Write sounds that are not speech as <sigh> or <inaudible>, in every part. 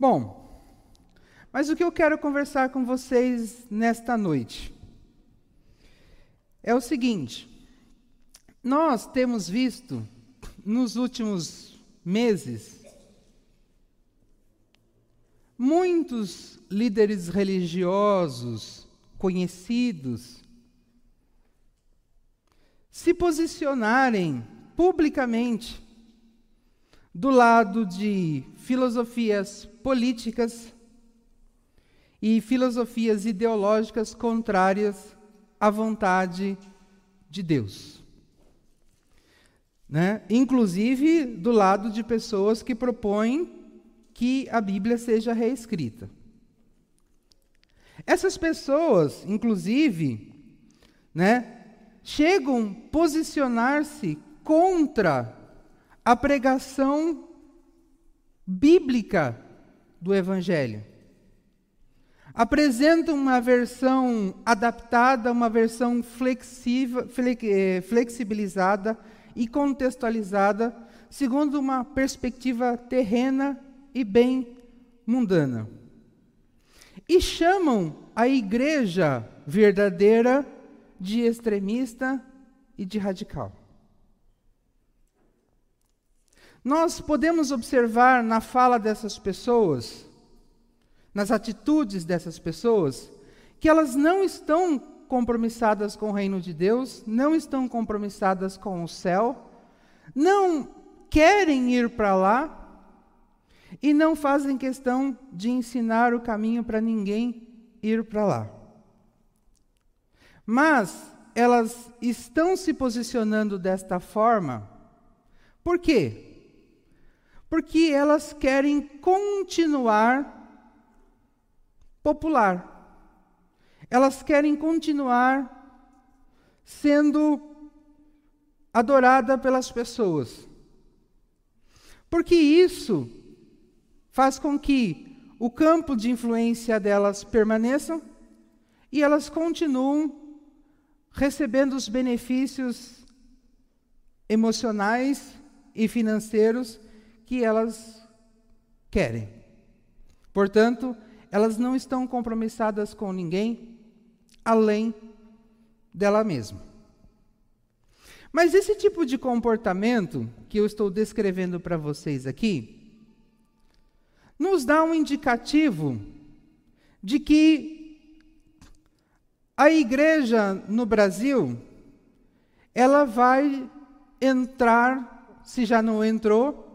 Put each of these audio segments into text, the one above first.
Bom, mas o que eu quero conversar com vocês nesta noite é o seguinte: nós temos visto nos últimos meses muitos líderes religiosos conhecidos se posicionarem publicamente do lado de filosofias políticas e filosofias ideológicas contrárias à vontade de Deus. Né? Inclusive do lado de pessoas que propõem que a Bíblia seja reescrita. Essas pessoas, inclusive, né, chegam a posicionar-se contra a pregação bíblica do Evangelho. Apresentam uma versão adaptada, uma versão eh, flexibilizada e contextualizada, segundo uma perspectiva terrena e bem mundana. E chamam a igreja verdadeira de extremista e de radical. Nós podemos observar na fala dessas pessoas, nas atitudes dessas pessoas, que elas não estão compromissadas com o reino de Deus, não estão compromissadas com o céu, não querem ir para lá e não fazem questão de ensinar o caminho para ninguém ir para lá. Mas elas estão se posicionando desta forma, por quê? Porque elas querem continuar popular. Elas querem continuar sendo adorada pelas pessoas. Porque isso faz com que o campo de influência delas permaneça e elas continuam recebendo os benefícios emocionais e financeiros que elas querem. Portanto, elas não estão compromissadas com ninguém além dela mesma. Mas esse tipo de comportamento que eu estou descrevendo para vocês aqui nos dá um indicativo de que a igreja no Brasil ela vai entrar, se já não entrou,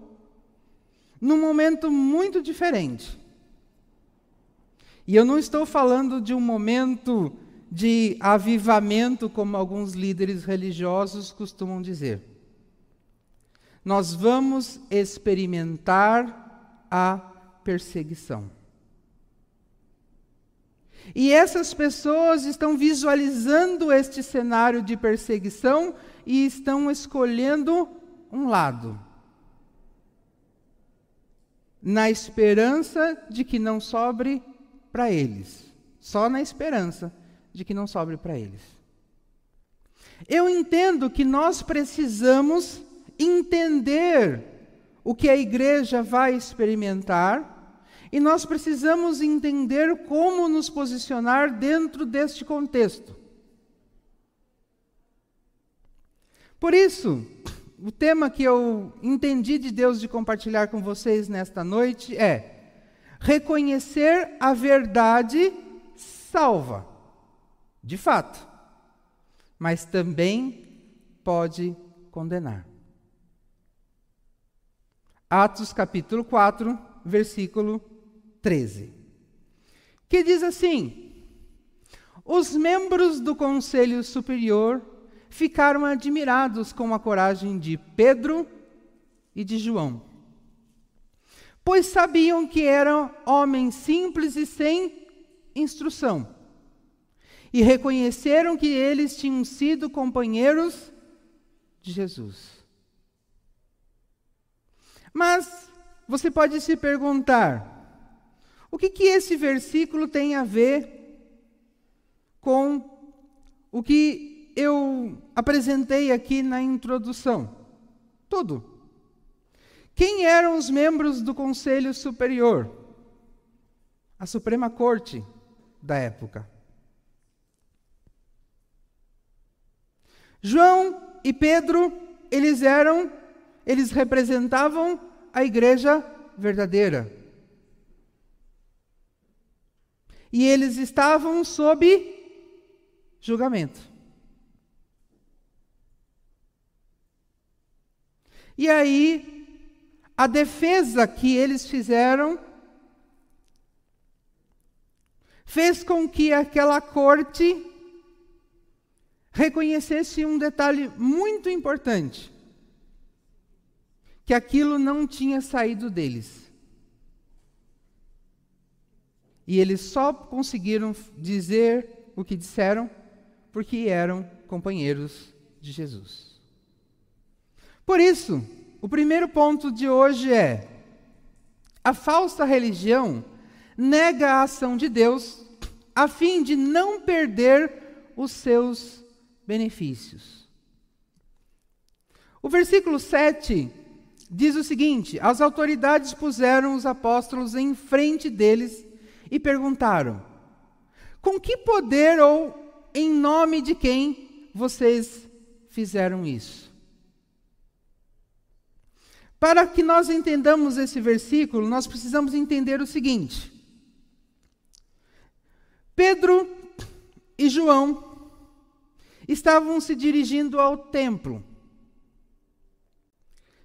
num momento muito diferente. E eu não estou falando de um momento de avivamento, como alguns líderes religiosos costumam dizer. Nós vamos experimentar a perseguição. E essas pessoas estão visualizando este cenário de perseguição e estão escolhendo um lado na esperança de que não sobre para eles. Só na esperança de que não sobre para eles. Eu entendo que nós precisamos entender o que a igreja vai experimentar e nós precisamos entender como nos posicionar dentro deste contexto. Por isso, o tema que eu entendi de Deus de compartilhar com vocês nesta noite é: reconhecer a verdade salva, de fato, mas também pode condenar. Atos capítulo 4, versículo 13. Que diz assim: Os membros do conselho superior ficaram admirados com a coragem de Pedro e de João, pois sabiam que eram homens simples e sem instrução, e reconheceram que eles tinham sido companheiros de Jesus. Mas você pode se perguntar: o que, que esse versículo tem a ver com o que eu apresentei aqui na introdução. Tudo. Quem eram os membros do Conselho Superior? a Suprema Corte da época. João e Pedro, eles eram, eles representavam a igreja verdadeira. E eles estavam sob julgamento. E aí, a defesa que eles fizeram fez com que aquela corte reconhecesse um detalhe muito importante: que aquilo não tinha saído deles. E eles só conseguiram dizer o que disseram porque eram companheiros de Jesus. Por isso, o primeiro ponto de hoje é: a falsa religião nega a ação de Deus a fim de não perder os seus benefícios. O versículo 7 diz o seguinte: As autoridades puseram os apóstolos em frente deles e perguntaram: Com que poder ou em nome de quem vocês fizeram isso? Para que nós entendamos esse versículo, nós precisamos entender o seguinte: Pedro e João estavam se dirigindo ao templo.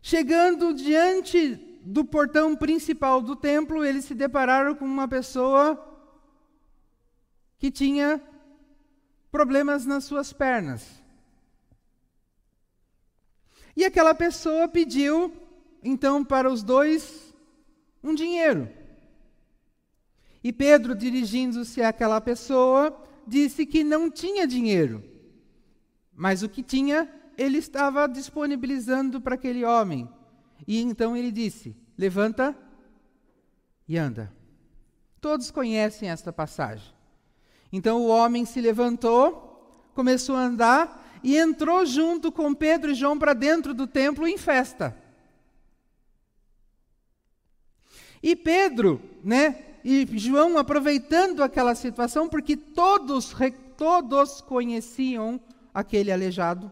Chegando diante do portão principal do templo, eles se depararam com uma pessoa que tinha problemas nas suas pernas. E aquela pessoa pediu, então, para os dois um dinheiro. E Pedro, dirigindo-se àquela pessoa, disse que não tinha dinheiro, mas o que tinha, ele estava disponibilizando para aquele homem. E então ele disse: Levanta e anda. Todos conhecem esta passagem. Então o homem se levantou, começou a andar e entrou junto com Pedro e João para dentro do templo em festa. E Pedro, né, e João aproveitando aquela situação, porque todos, todos conheciam aquele aleijado.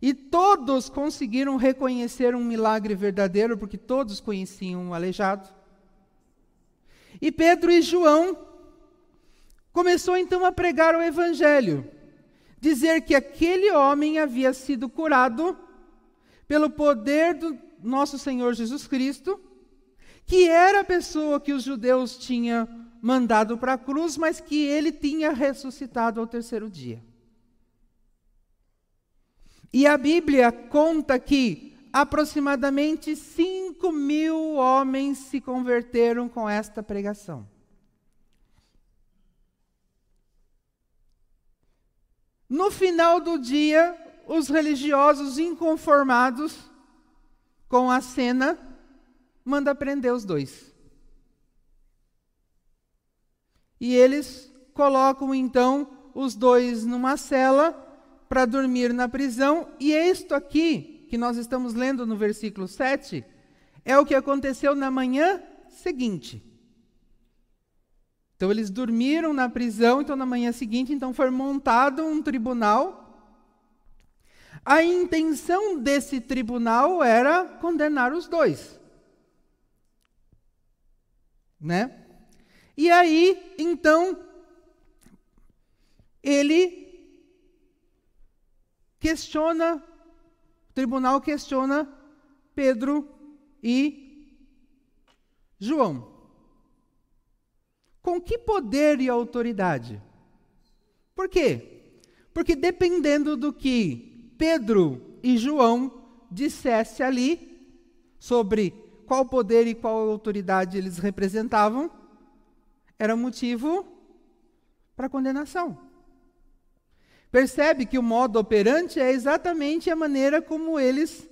E todos conseguiram reconhecer um milagre verdadeiro, porque todos conheciam o aleijado. E Pedro e João começou então a pregar o evangelho, dizer que aquele homem havia sido curado pelo poder do nosso Senhor Jesus Cristo que era a pessoa que os judeus tinham mandado para a cruz, mas que ele tinha ressuscitado ao terceiro dia. E a Bíblia conta que aproximadamente 5 mil homens se converteram com esta pregação. No final do dia, os religiosos inconformados com a cena manda prender os dois. E eles colocam então os dois numa cela para dormir na prisão, e isto aqui, que nós estamos lendo no versículo 7, é o que aconteceu na manhã seguinte. Então eles dormiram na prisão, então na manhã seguinte, então foi montado um tribunal. A intenção desse tribunal era condenar os dois né? E aí, então, ele questiona, o tribunal questiona Pedro e João. Com que poder e autoridade? Por quê? Porque dependendo do que Pedro e João dissesse ali sobre qual poder e qual autoridade eles representavam, era motivo para condenação. Percebe que o modo operante é exatamente a maneira como eles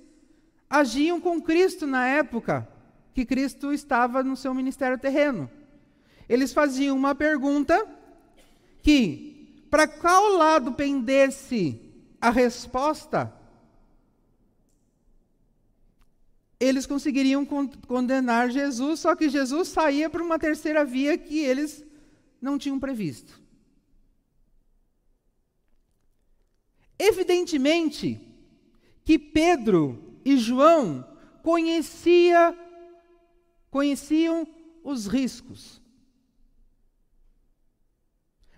agiam com Cristo na época que Cristo estava no seu ministério terreno. Eles faziam uma pergunta que, para qual lado pendesse a resposta, eles conseguiriam condenar Jesus, só que Jesus saía por uma terceira via que eles não tinham previsto. Evidentemente que Pedro e João conhecia, conheciam os riscos.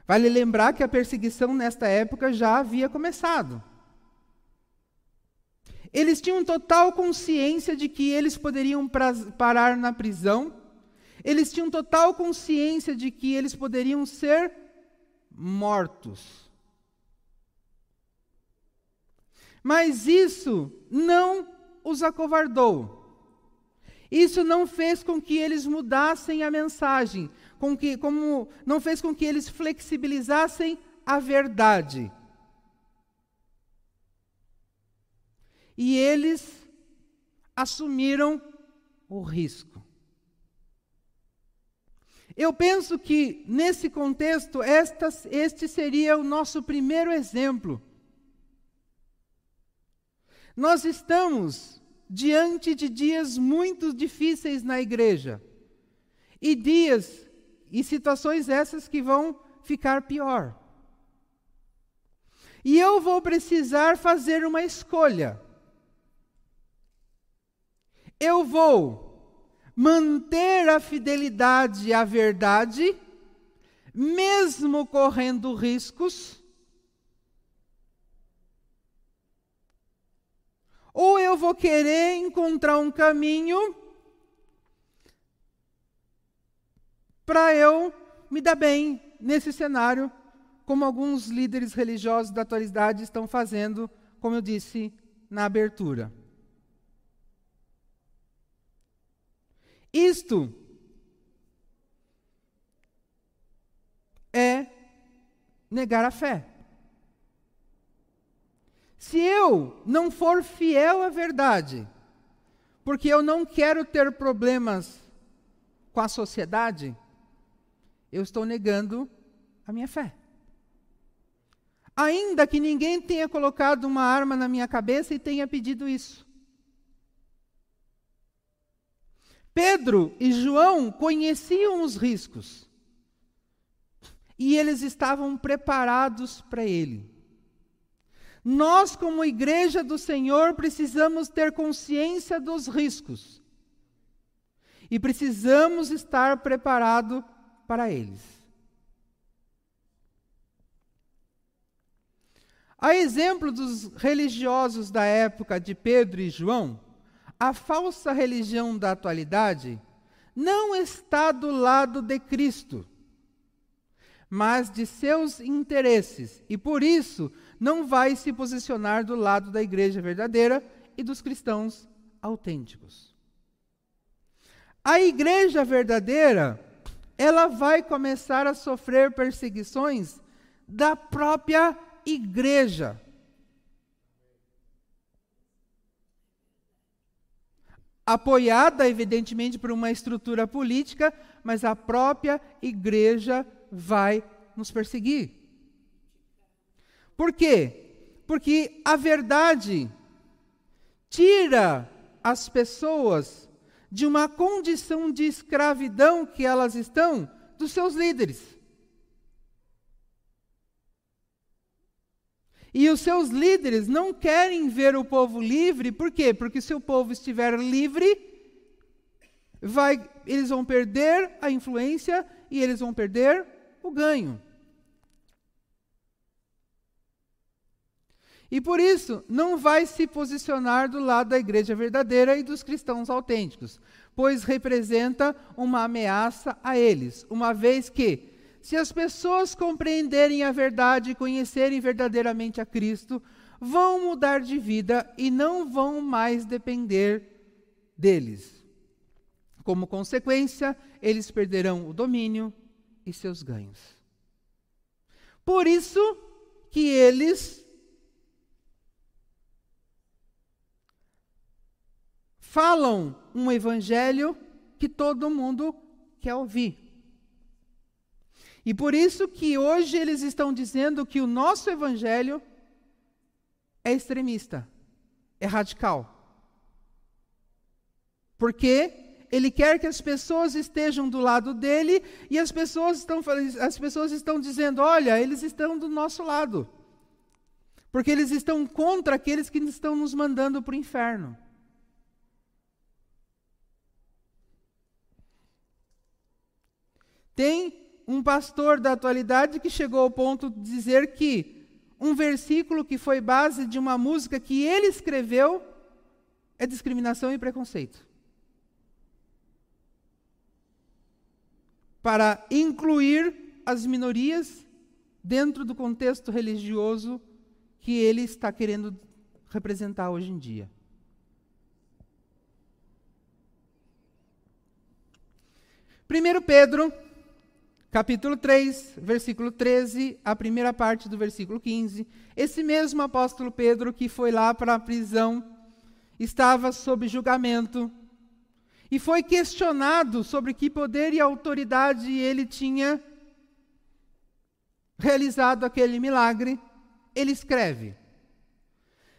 Vale lembrar que a perseguição nesta época já havia começado. Eles tinham total consciência de que eles poderiam parar na prisão, eles tinham total consciência de que eles poderiam ser mortos. Mas isso não os acovardou. Isso não fez com que eles mudassem a mensagem, com que, como não fez com que eles flexibilizassem a verdade. E eles assumiram o risco. Eu penso que, nesse contexto, esta, este seria o nosso primeiro exemplo. Nós estamos diante de dias muito difíceis na igreja. E dias e situações essas que vão ficar pior. E eu vou precisar fazer uma escolha. Eu vou manter a fidelidade à verdade, mesmo correndo riscos, ou eu vou querer encontrar um caminho para eu me dar bem nesse cenário, como alguns líderes religiosos da atualidade estão fazendo, como eu disse na abertura. Isto é negar a fé. Se eu não for fiel à verdade, porque eu não quero ter problemas com a sociedade, eu estou negando a minha fé. Ainda que ninguém tenha colocado uma arma na minha cabeça e tenha pedido isso. Pedro e João conheciam os riscos. E eles estavam preparados para ele. Nós, como igreja do Senhor, precisamos ter consciência dos riscos. E precisamos estar preparados para eles. A exemplo dos religiosos da época de Pedro e João, a falsa religião da atualidade não está do lado de Cristo, mas de seus interesses, e por isso não vai se posicionar do lado da igreja verdadeira e dos cristãos autênticos. A igreja verdadeira ela vai começar a sofrer perseguições da própria igreja. Apoiada, evidentemente, por uma estrutura política, mas a própria igreja vai nos perseguir. Por quê? Porque a verdade tira as pessoas de uma condição de escravidão que elas estão dos seus líderes. E os seus líderes não querem ver o povo livre, por quê? Porque se o povo estiver livre, vai, eles vão perder a influência e eles vão perder o ganho. E por isso, não vai se posicionar do lado da igreja verdadeira e dos cristãos autênticos, pois representa uma ameaça a eles, uma vez que, se as pessoas compreenderem a verdade e conhecerem verdadeiramente a Cristo, vão mudar de vida e não vão mais depender deles. Como consequência, eles perderão o domínio e seus ganhos. Por isso que eles falam um evangelho que todo mundo quer ouvir. E por isso que hoje eles estão dizendo que o nosso evangelho é extremista, é radical. Porque ele quer que as pessoas estejam do lado dele e as pessoas estão, as pessoas estão dizendo: olha, eles estão do nosso lado. Porque eles estão contra aqueles que estão nos mandando para o inferno. Tem um pastor da atualidade que chegou ao ponto de dizer que um versículo que foi base de uma música que ele escreveu é discriminação e preconceito. Para incluir as minorias dentro do contexto religioso que ele está querendo representar hoje em dia. Primeiro Pedro capítulo 3, versículo 13, a primeira parte do versículo 15. Esse mesmo apóstolo Pedro que foi lá para a prisão, estava sob julgamento e foi questionado sobre que poder e autoridade ele tinha realizado aquele milagre. Ele escreve: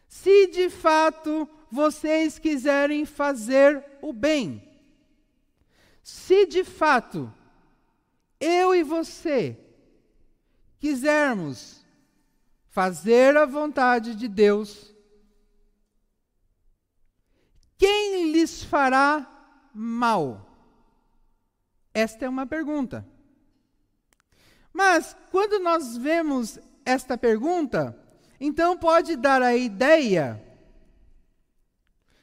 Se de fato vocês quiserem fazer o bem, se de fato eu e você quisermos fazer a vontade de Deus, quem lhes fará mal? Esta é uma pergunta. Mas, quando nós vemos esta pergunta, então pode dar a ideia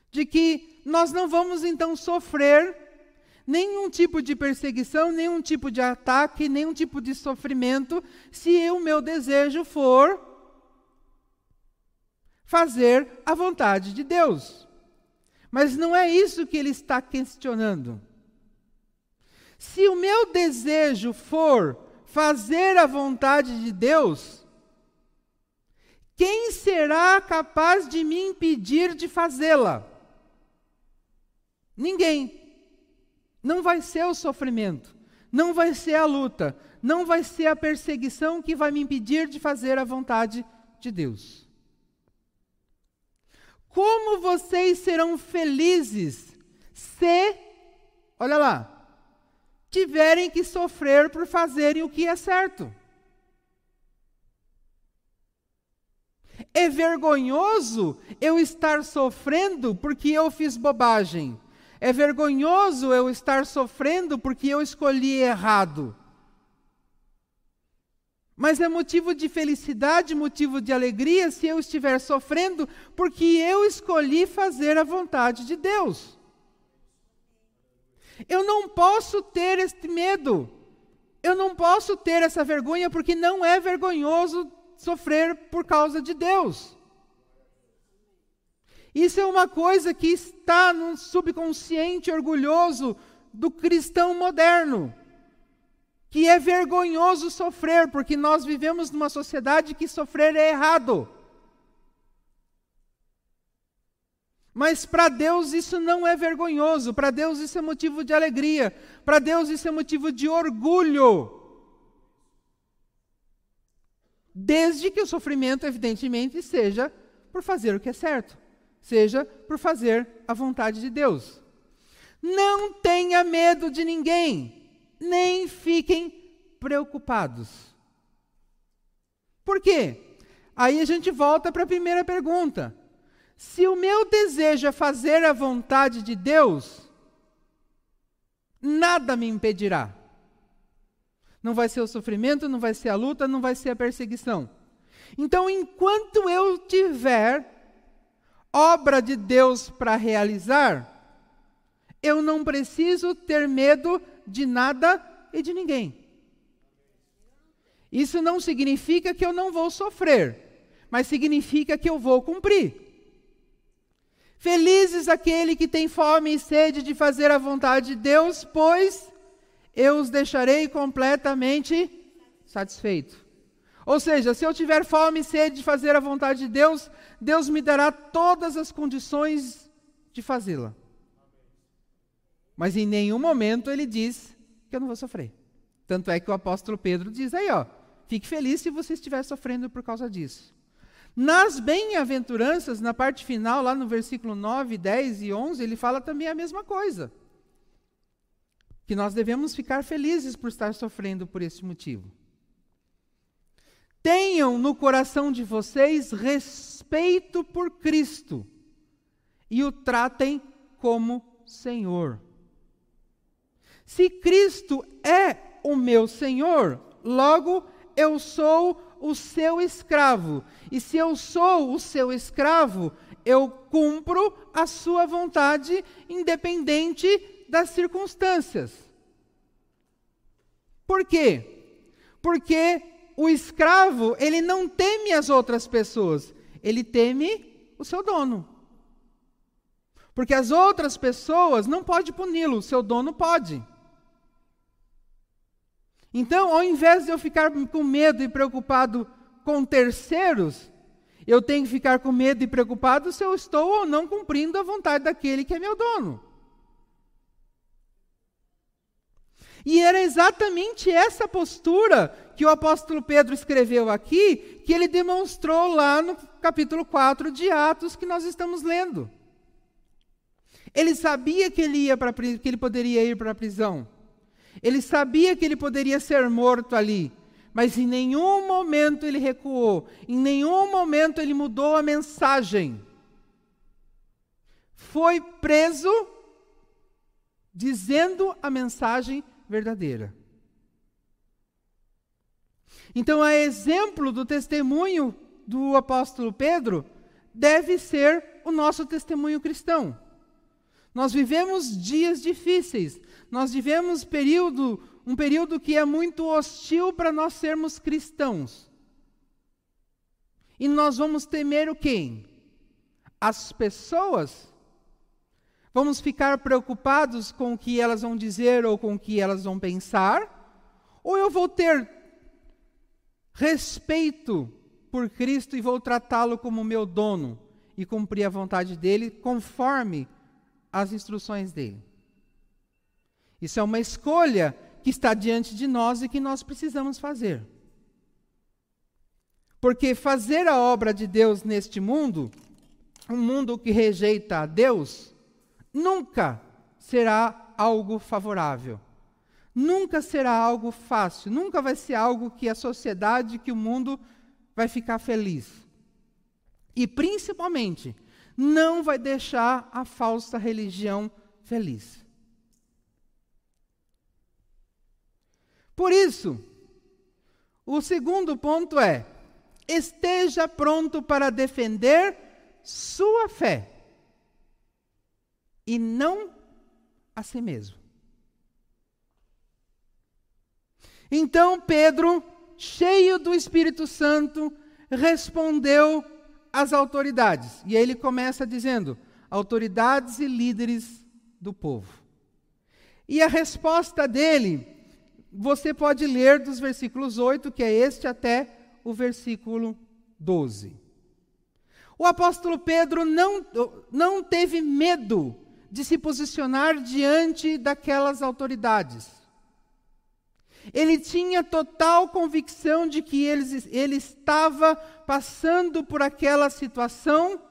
de que nós não vamos então sofrer nenhum tipo de perseguição, nenhum tipo de ataque, nenhum tipo de sofrimento, se o meu desejo for fazer a vontade de Deus. Mas não é isso que ele está questionando. Se o meu desejo for fazer a vontade de Deus, quem será capaz de me impedir de fazê-la? Ninguém. Não vai ser o sofrimento, não vai ser a luta, não vai ser a perseguição que vai me impedir de fazer a vontade de Deus. Como vocês serão felizes se, olha lá, tiverem que sofrer por fazerem o que é certo? É vergonhoso eu estar sofrendo porque eu fiz bobagem. É vergonhoso eu estar sofrendo porque eu escolhi errado. Mas é motivo de felicidade, motivo de alegria se eu estiver sofrendo porque eu escolhi fazer a vontade de Deus. Eu não posso ter este medo. Eu não posso ter essa vergonha porque não é vergonhoso sofrer por causa de Deus. Isso é uma coisa que está no subconsciente orgulhoso do cristão moderno, que é vergonhoso sofrer, porque nós vivemos numa sociedade que sofrer é errado. Mas para Deus isso não é vergonhoso, para Deus isso é motivo de alegria, para Deus isso é motivo de orgulho. Desde que o sofrimento, evidentemente, seja por fazer o que é certo seja por fazer a vontade de Deus. Não tenha medo de ninguém, nem fiquem preocupados. Por quê? Aí a gente volta para a primeira pergunta. Se o meu desejo é fazer a vontade de Deus, nada me impedirá. Não vai ser o sofrimento, não vai ser a luta, não vai ser a perseguição. Então, enquanto eu tiver obra de Deus para realizar, eu não preciso ter medo de nada e de ninguém. Isso não significa que eu não vou sofrer, mas significa que eu vou cumprir. Felizes aquele que tem fome e sede de fazer a vontade de Deus, pois eu os deixarei completamente satisfeitos. Ou seja, se eu tiver fome e sede de fazer a vontade de Deus, Deus me dará todas as condições de fazê-la. Mas em nenhum momento ele diz que eu não vou sofrer. Tanto é que o apóstolo Pedro diz aí, ó, fique feliz se você estiver sofrendo por causa disso. Nas bem-aventuranças, na parte final, lá no versículo 9, 10 e 11, ele fala também a mesma coisa. Que nós devemos ficar felizes por estar sofrendo por esse motivo. Tenham no coração de vocês respeito por Cristo e o tratem como Senhor. Se Cristo é o meu Senhor, logo eu sou o seu escravo. E se eu sou o seu escravo, eu cumpro a sua vontade, independente das circunstâncias. Por quê? Porque o escravo, ele não teme as outras pessoas, ele teme o seu dono. Porque as outras pessoas não podem puni-lo, o seu dono pode. Então, ao invés de eu ficar com medo e preocupado com terceiros, eu tenho que ficar com medo e preocupado se eu estou ou não cumprindo a vontade daquele que é meu dono. E era exatamente essa postura que o apóstolo Pedro escreveu aqui, que ele demonstrou lá no capítulo 4 de Atos que nós estamos lendo. Ele sabia que ele, ia pra, que ele poderia ir para a prisão. Ele sabia que ele poderia ser morto ali, mas em nenhum momento ele recuou, em nenhum momento ele mudou a mensagem. Foi preso dizendo a mensagem verdadeira. Então, a exemplo do testemunho do apóstolo Pedro, deve ser o nosso testemunho cristão. Nós vivemos dias difíceis, nós vivemos período, um período que é muito hostil para nós sermos cristãos. E nós vamos temer o quê? As pessoas? Vamos ficar preocupados com o que elas vão dizer ou com o que elas vão pensar? Ou eu vou ter respeito por Cristo e vou tratá-lo como meu dono e cumprir a vontade dele conforme as instruções dele? Isso é uma escolha que está diante de nós e que nós precisamos fazer. Porque fazer a obra de Deus neste mundo, um mundo que rejeita a Deus, nunca será algo favorável. Nunca será algo fácil, nunca vai ser algo que a sociedade, que o mundo vai ficar feliz. E principalmente, não vai deixar a falsa religião feliz. Por isso, o segundo ponto é: esteja pronto para defender sua fé e não a si mesmo. Então Pedro, cheio do Espírito Santo, respondeu às autoridades. E aí ele começa dizendo: autoridades e líderes do povo. E a resposta dele você pode ler dos versículos 8, que é este, até o versículo 12. O apóstolo Pedro não, não teve medo de se posicionar diante daquelas autoridades. Ele tinha total convicção de que ele, ele estava passando por aquela situação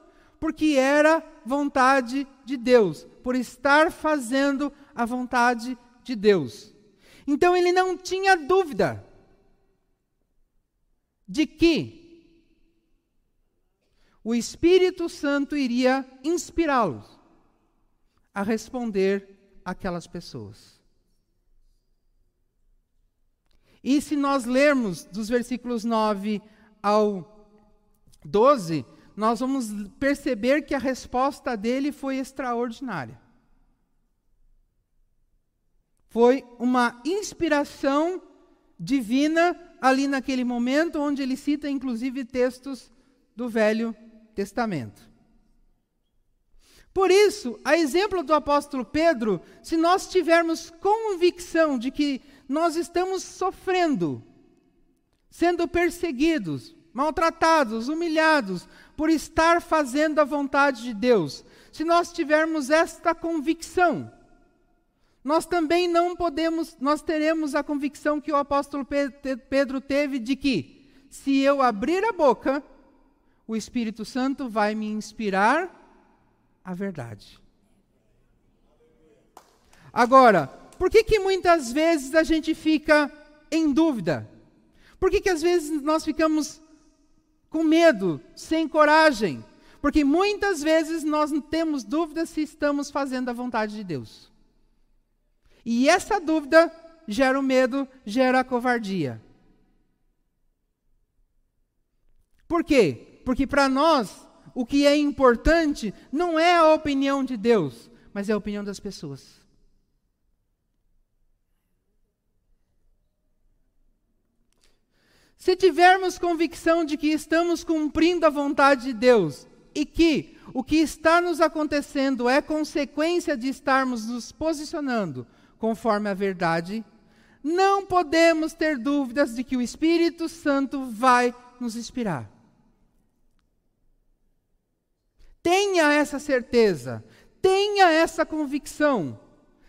porque era vontade de Deus, por estar fazendo a vontade de Deus. Então ele não tinha dúvida de que o Espírito Santo iria inspirá-los a responder aquelas pessoas. E se nós lermos dos versículos 9 ao 12, nós vamos perceber que a resposta dele foi extraordinária. Foi uma inspiração divina ali naquele momento, onde ele cita inclusive textos do Velho Testamento. Por isso, a exemplo do apóstolo Pedro, se nós tivermos convicção de que nós estamos sofrendo, sendo perseguidos, maltratados, humilhados, por estar fazendo a vontade de Deus, se nós tivermos esta convicção, nós também não podemos, nós teremos a convicção que o apóstolo Pedro teve de que, se eu abrir a boca, o Espírito Santo vai me inspirar a verdade. Agora, por que, que muitas vezes a gente fica em dúvida? Por que, que às vezes nós ficamos com medo, sem coragem? Porque muitas vezes nós temos dúvidas se estamos fazendo a vontade de Deus. E essa dúvida gera o medo, gera a covardia. Por quê? Porque para nós, o que é importante não é a opinião de Deus, mas é a opinião das pessoas. Se tivermos convicção de que estamos cumprindo a vontade de Deus e que o que está nos acontecendo é consequência de estarmos nos posicionando conforme a verdade, não podemos ter dúvidas de que o Espírito Santo vai nos inspirar. Tenha essa certeza, tenha essa convicção.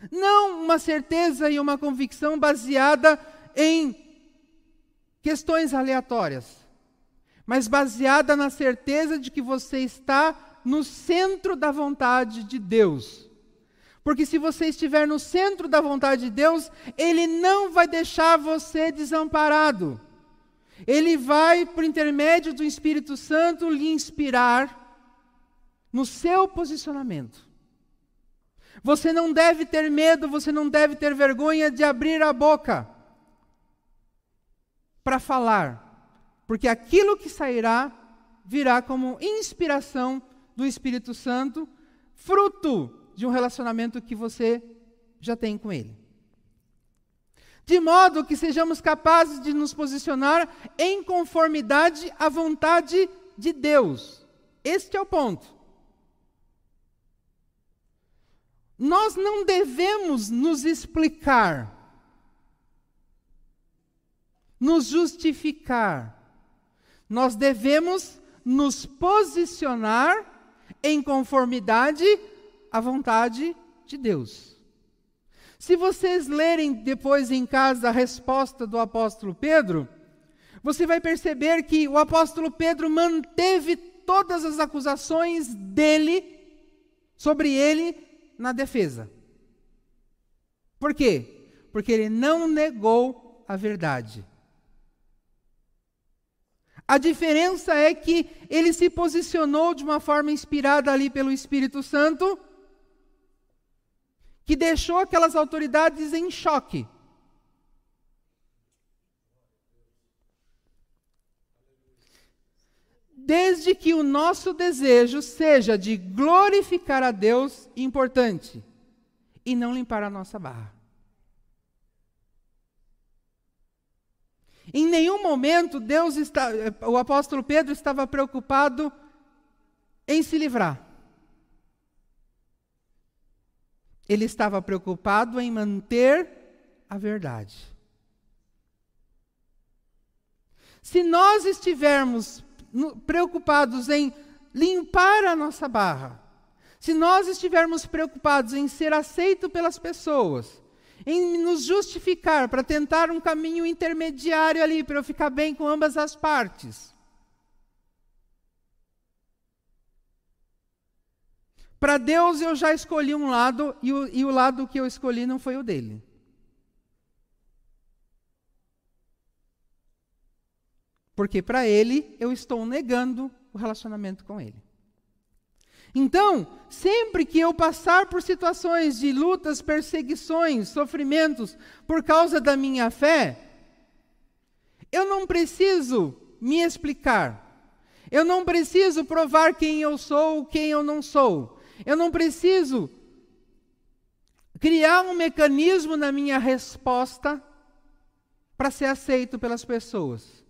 Não uma certeza e uma convicção baseada em questões aleatórias, mas baseada na certeza de que você está no centro da vontade de Deus. Porque se você estiver no centro da vontade de Deus, Ele não vai deixar você desamparado. Ele vai, por intermédio do Espírito Santo, lhe inspirar no seu posicionamento. Você não deve ter medo, você não deve ter vergonha de abrir a boca para falar, porque aquilo que sairá virá como inspiração do Espírito Santo, fruto de um relacionamento que você já tem com Ele. De modo que sejamos capazes de nos posicionar em conformidade à vontade de Deus. Este é o ponto. Nós não devemos nos explicar nos justificar. Nós devemos nos posicionar em conformidade à vontade de Deus. Se vocês lerem depois em casa a resposta do apóstolo Pedro, você vai perceber que o apóstolo Pedro manteve todas as acusações dele sobre ele na defesa. Por quê? Porque ele não negou a verdade. A diferença é que ele se posicionou de uma forma inspirada ali pelo Espírito Santo, que deixou aquelas autoridades em choque. Desde que o nosso desejo seja de glorificar a Deus, importante, e não limpar a nossa barra. Em nenhum momento Deus está, o apóstolo Pedro estava preocupado em se livrar. Ele estava preocupado em manter a verdade. Se nós estivermos preocupados em limpar a nossa barra, se nós estivermos preocupados em ser aceito pelas pessoas, em nos justificar, para tentar um caminho intermediário ali, para eu ficar bem com ambas as partes. Para Deus eu já escolhi um lado e o, e o lado que eu escolhi não foi o dele. Porque para ele eu estou negando o relacionamento com ele. Então, sempre que eu passar por situações de lutas, perseguições, sofrimentos por causa da minha fé, eu não preciso me explicar. Eu não preciso provar quem eu sou, quem eu não sou. Eu não preciso criar um mecanismo na minha resposta para ser aceito pelas pessoas.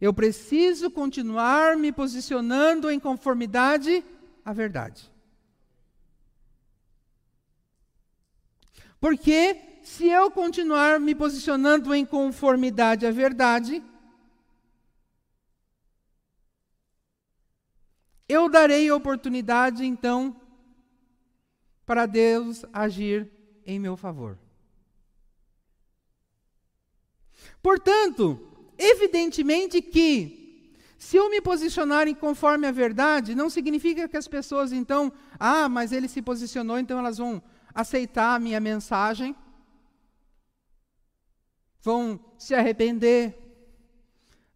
Eu preciso continuar me posicionando em conformidade à verdade. Porque se eu continuar me posicionando em conformidade à verdade, eu darei oportunidade então para Deus agir em meu favor. Portanto, evidentemente que, Se eu me posicionar conforme a verdade, não significa que as pessoas então, ah, mas ele se posicionou, então elas vão aceitar a minha mensagem, vão se arrepender,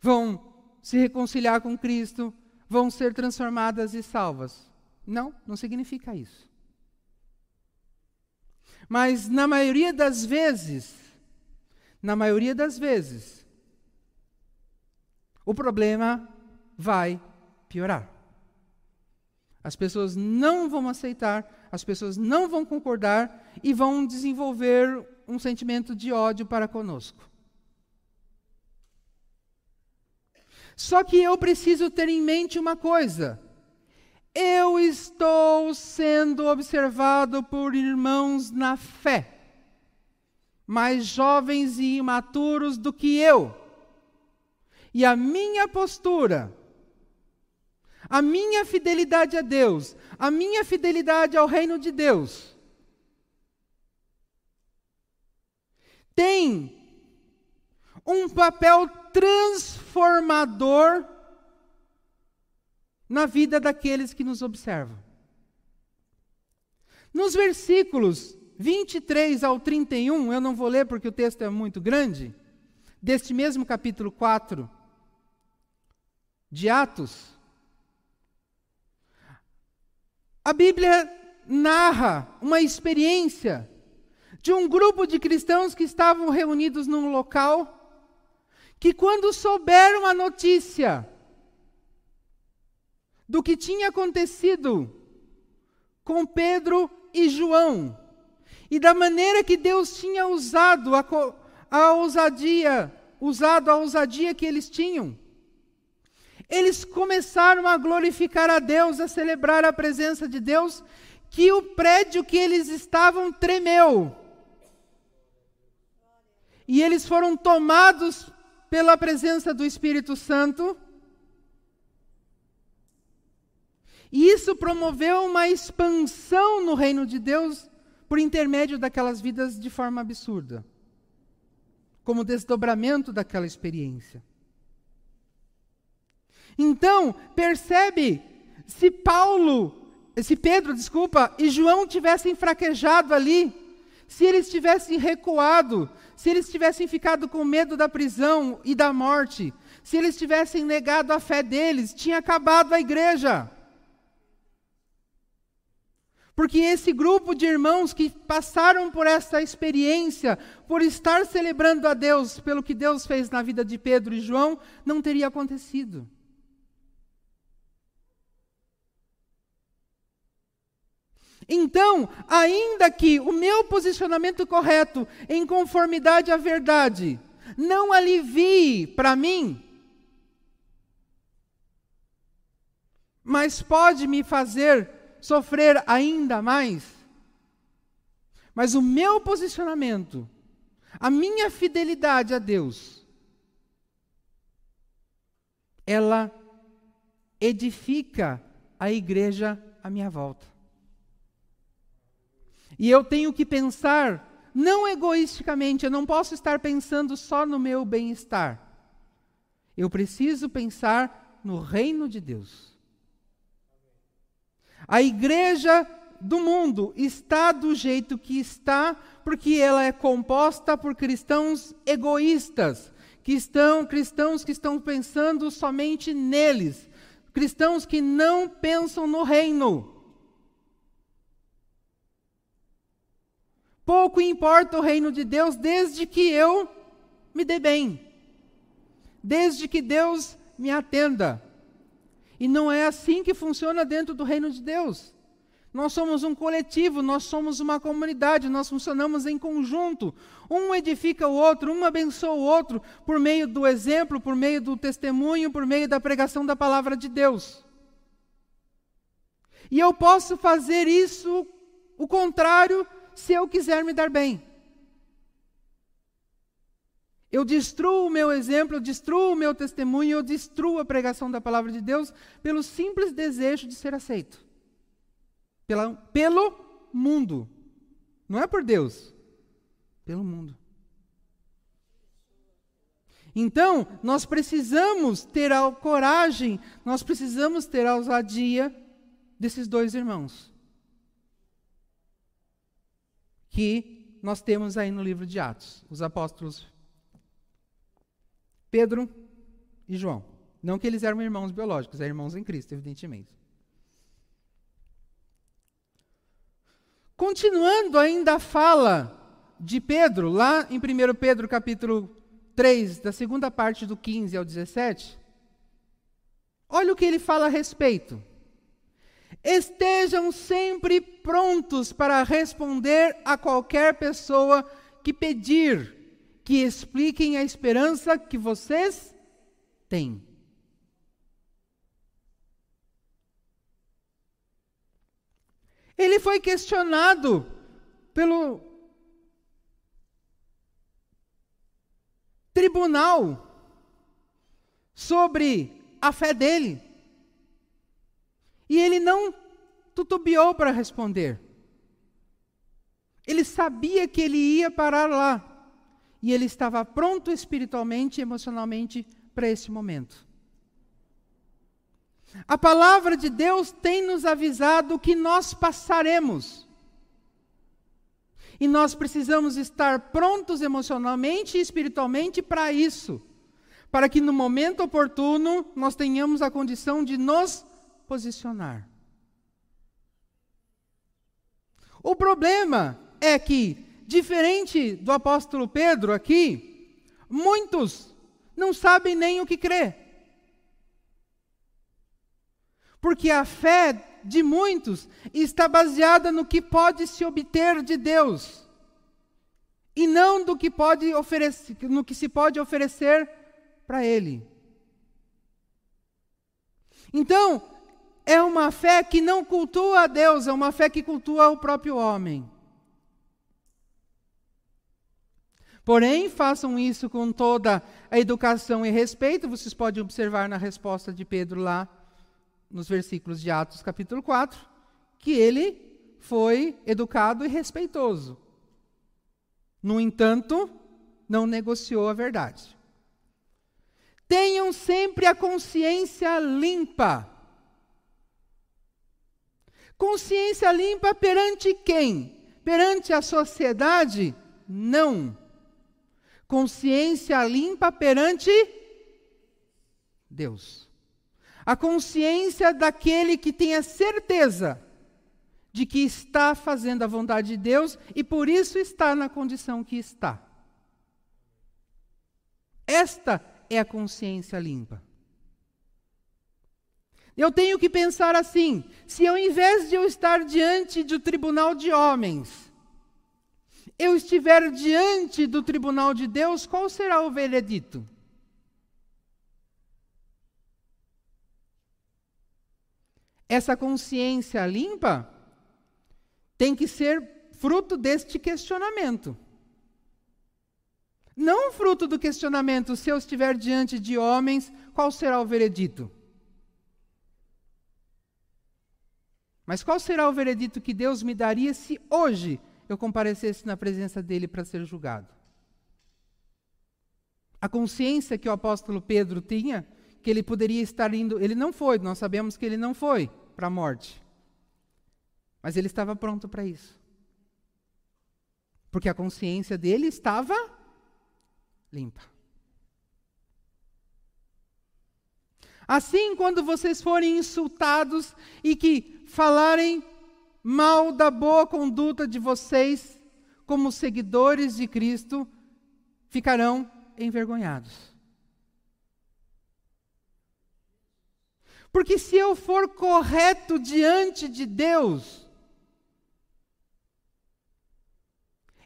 vão se reconciliar com Cristo, vão ser transformadas e salvas. Não, não significa isso. Mas na maioria das vezes, na maioria das vezes, o problema vai piorar. As pessoas não vão aceitar, as pessoas não vão concordar e vão desenvolver um sentimento de ódio para conosco. Só que eu preciso ter em mente uma coisa. Eu estou sendo observado por irmãos na fé, mais jovens e imaturos do que eu. E a minha postura, a minha fidelidade a Deus, a minha fidelidade ao reino de Deus, tem um papel transformador na vida daqueles que nos observam. Nos versículos 23 ao 31, eu não vou ler porque o texto é muito grande, deste mesmo capítulo 4 de Atos, a Bíblia narra uma experiência de um grupo de cristãos que estavam reunidos num local, que quando souberam a notícia do que tinha acontecido com Pedro e João, e da maneira que Deus tinha usado a, a ousadia, usado a ousadia que eles tinham, eles começaram a glorificar a Deus, a celebrar a presença de Deus, que o prédio que eles estavam tremeu. E eles foram tomados pela presença do Espírito Santo. E isso promoveu uma expansão no reino de Deus por intermédio daquelas vidas de forma absurda como desdobramento daquela experiência. Então, percebe, se Paulo, se Pedro, desculpa, e João tivessem fraquejado ali, se eles tivessem recuado, se eles tivessem ficado com medo da prisão e da morte, se eles tivessem negado a fé deles, tinha acabado a igreja. Porque esse grupo de irmãos que passaram por essa experiência, por estar celebrando a Deus pelo que Deus fez na vida de Pedro e João, não teria acontecido. Então, ainda que o meu posicionamento correto, em conformidade à verdade, não alivie para mim, mas pode me fazer sofrer ainda mais. Mas o meu posicionamento, a minha fidelidade a Deus, ela edifica a igreja à minha volta. E eu tenho que pensar, não egoisticamente, eu não posso estar pensando só no meu bem-estar. Eu preciso pensar no reino de Deus. A igreja do mundo está do jeito que está, porque ela é composta por cristãos egoístas, que estão cristãos que estão pensando somente neles, cristãos que não pensam no reino. Pouco importa o reino de Deus desde que eu me dê bem, desde que Deus me atenda. E não é assim que funciona dentro do reino de Deus. Nós somos um coletivo, nós somos uma comunidade, nós funcionamos em conjunto. Um edifica o outro, um abençoa o outro por meio do exemplo, por meio do testemunho, por meio da pregação da palavra de Deus. E eu posso fazer isso, o contrário, se eu quiser me dar bem. Eu destruo o meu exemplo, eu destruo o meu testemunho, eu destruo a pregação da palavra de Deus pelo simples desejo de ser aceito. Pela, pelo mundo. Não é por Deus, pelo mundo. Então, nós precisamos ter a coragem, nós precisamos ter a ousadia desses dois irmãos. Que nós temos aí no livro de Atos, os apóstolos Pedro e João. Não que eles eram irmãos biológicos, eram irmãos em Cristo, evidentemente. Continuando ainda a fala de Pedro, lá em 1 Pedro capítulo 3, da segunda parte do 15 ao 17, olha o que ele fala a respeito. Estejam sempre prontos para responder a qualquer pessoa que pedir que expliquem a esperança que vocês têm. Ele foi questionado pelo tribunal sobre a fé dele. E ele não tutubiou para responder. Ele sabia que ele ia parar lá. E ele estava pronto espiritualmente e emocionalmente para esse momento. A palavra de Deus tem nos avisado que nós passaremos. E nós precisamos estar prontos emocionalmente e espiritualmente para isso. Para que no momento oportuno nós tenhamos a condição de nos posicionar. O problema é que, diferente do apóstolo Pedro aqui, muitos não sabem nem o que crer. Porque a fé de muitos está baseada no que pode se obter de Deus e não do que pode oferecer, no que se pode oferecer para ele. Então, é uma fé que não cultua a Deus, é uma fé que cultua o próprio homem. Porém, façam isso com toda a educação e respeito, vocês podem observar na resposta de Pedro lá nos versículos de Atos capítulo 4, que ele foi educado e respeitoso. No entanto, não negociou a verdade. Tenham sempre a consciência limpa. Consciência limpa perante quem? Perante a sociedade? Não. Consciência limpa perante Deus a consciência daquele que tem a certeza de que está fazendo a vontade de Deus e por isso está na condição que está. Esta é a consciência limpa. Eu tenho que pensar assim: se ao invés de eu estar diante do tribunal de homens, eu estiver diante do tribunal de Deus, qual será o veredito? essa consciência limpa tem que ser fruto deste questionamento. Não fruto do questionamento, se eu estiver diante de homens, qual será o veredito? Mas qual será o veredito que Deus me daria se hoje eu comparecesse na presença dele para ser julgado? A consciência que o apóstolo Pedro tinha que ele poderia estar indo. Ele não foi, nós sabemos que ele não foi para a morte. Mas ele estava pronto para isso. Porque a consciência dele estava limpa. Assim, quando vocês forem insultados e que falarem mal da boa conduta de vocês, como seguidores de Cristo, ficarão envergonhados. Porque se eu for correto diante de Deus,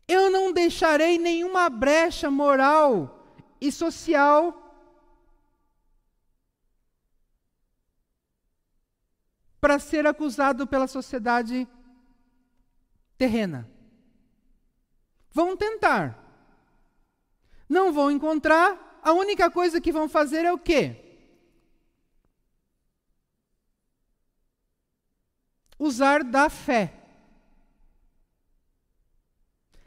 eu não deixarei nenhuma brecha moral e social para ser acusado pela sociedade terrena. Vão tentar. Não vão encontrar. A única coisa que vão fazer é o quê? usar da fé.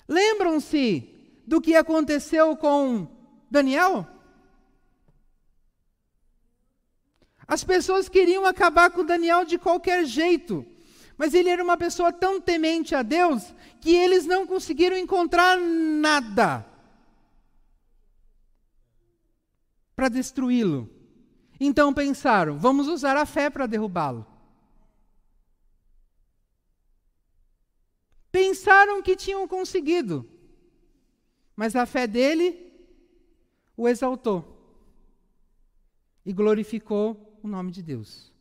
Lembram-se do que aconteceu com Daniel? As pessoas queriam acabar com Daniel de qualquer jeito. Mas ele era uma pessoa tão temente a Deus que eles não conseguiram encontrar nada para destruí-lo. Então pensaram: vamos usar a fé para derrubá-lo. Pensaram que tinham conseguido, mas a fé dele o exaltou e glorificou o nome de Deus.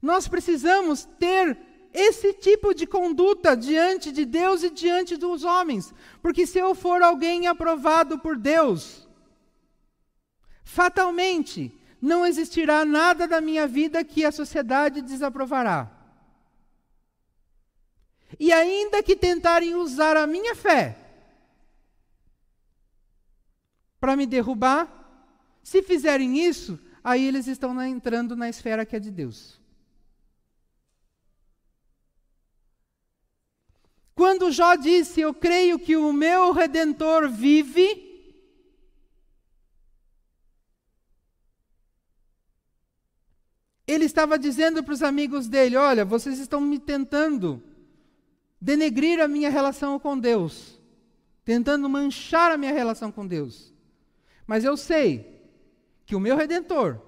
Nós precisamos ter esse tipo de conduta diante de Deus e diante dos homens, porque se eu for alguém aprovado por Deus, fatalmente não existirá nada da minha vida que a sociedade desaprovará. E ainda que tentarem usar a minha fé para me derrubar, se fizerem isso, aí eles estão entrando na esfera que é de Deus. Quando Jó disse: Eu creio que o meu redentor vive. Ele estava dizendo para os amigos dele: Olha, vocês estão me tentando denegrir a minha relação com Deus, tentando manchar a minha relação com Deus. Mas eu sei que o meu redentor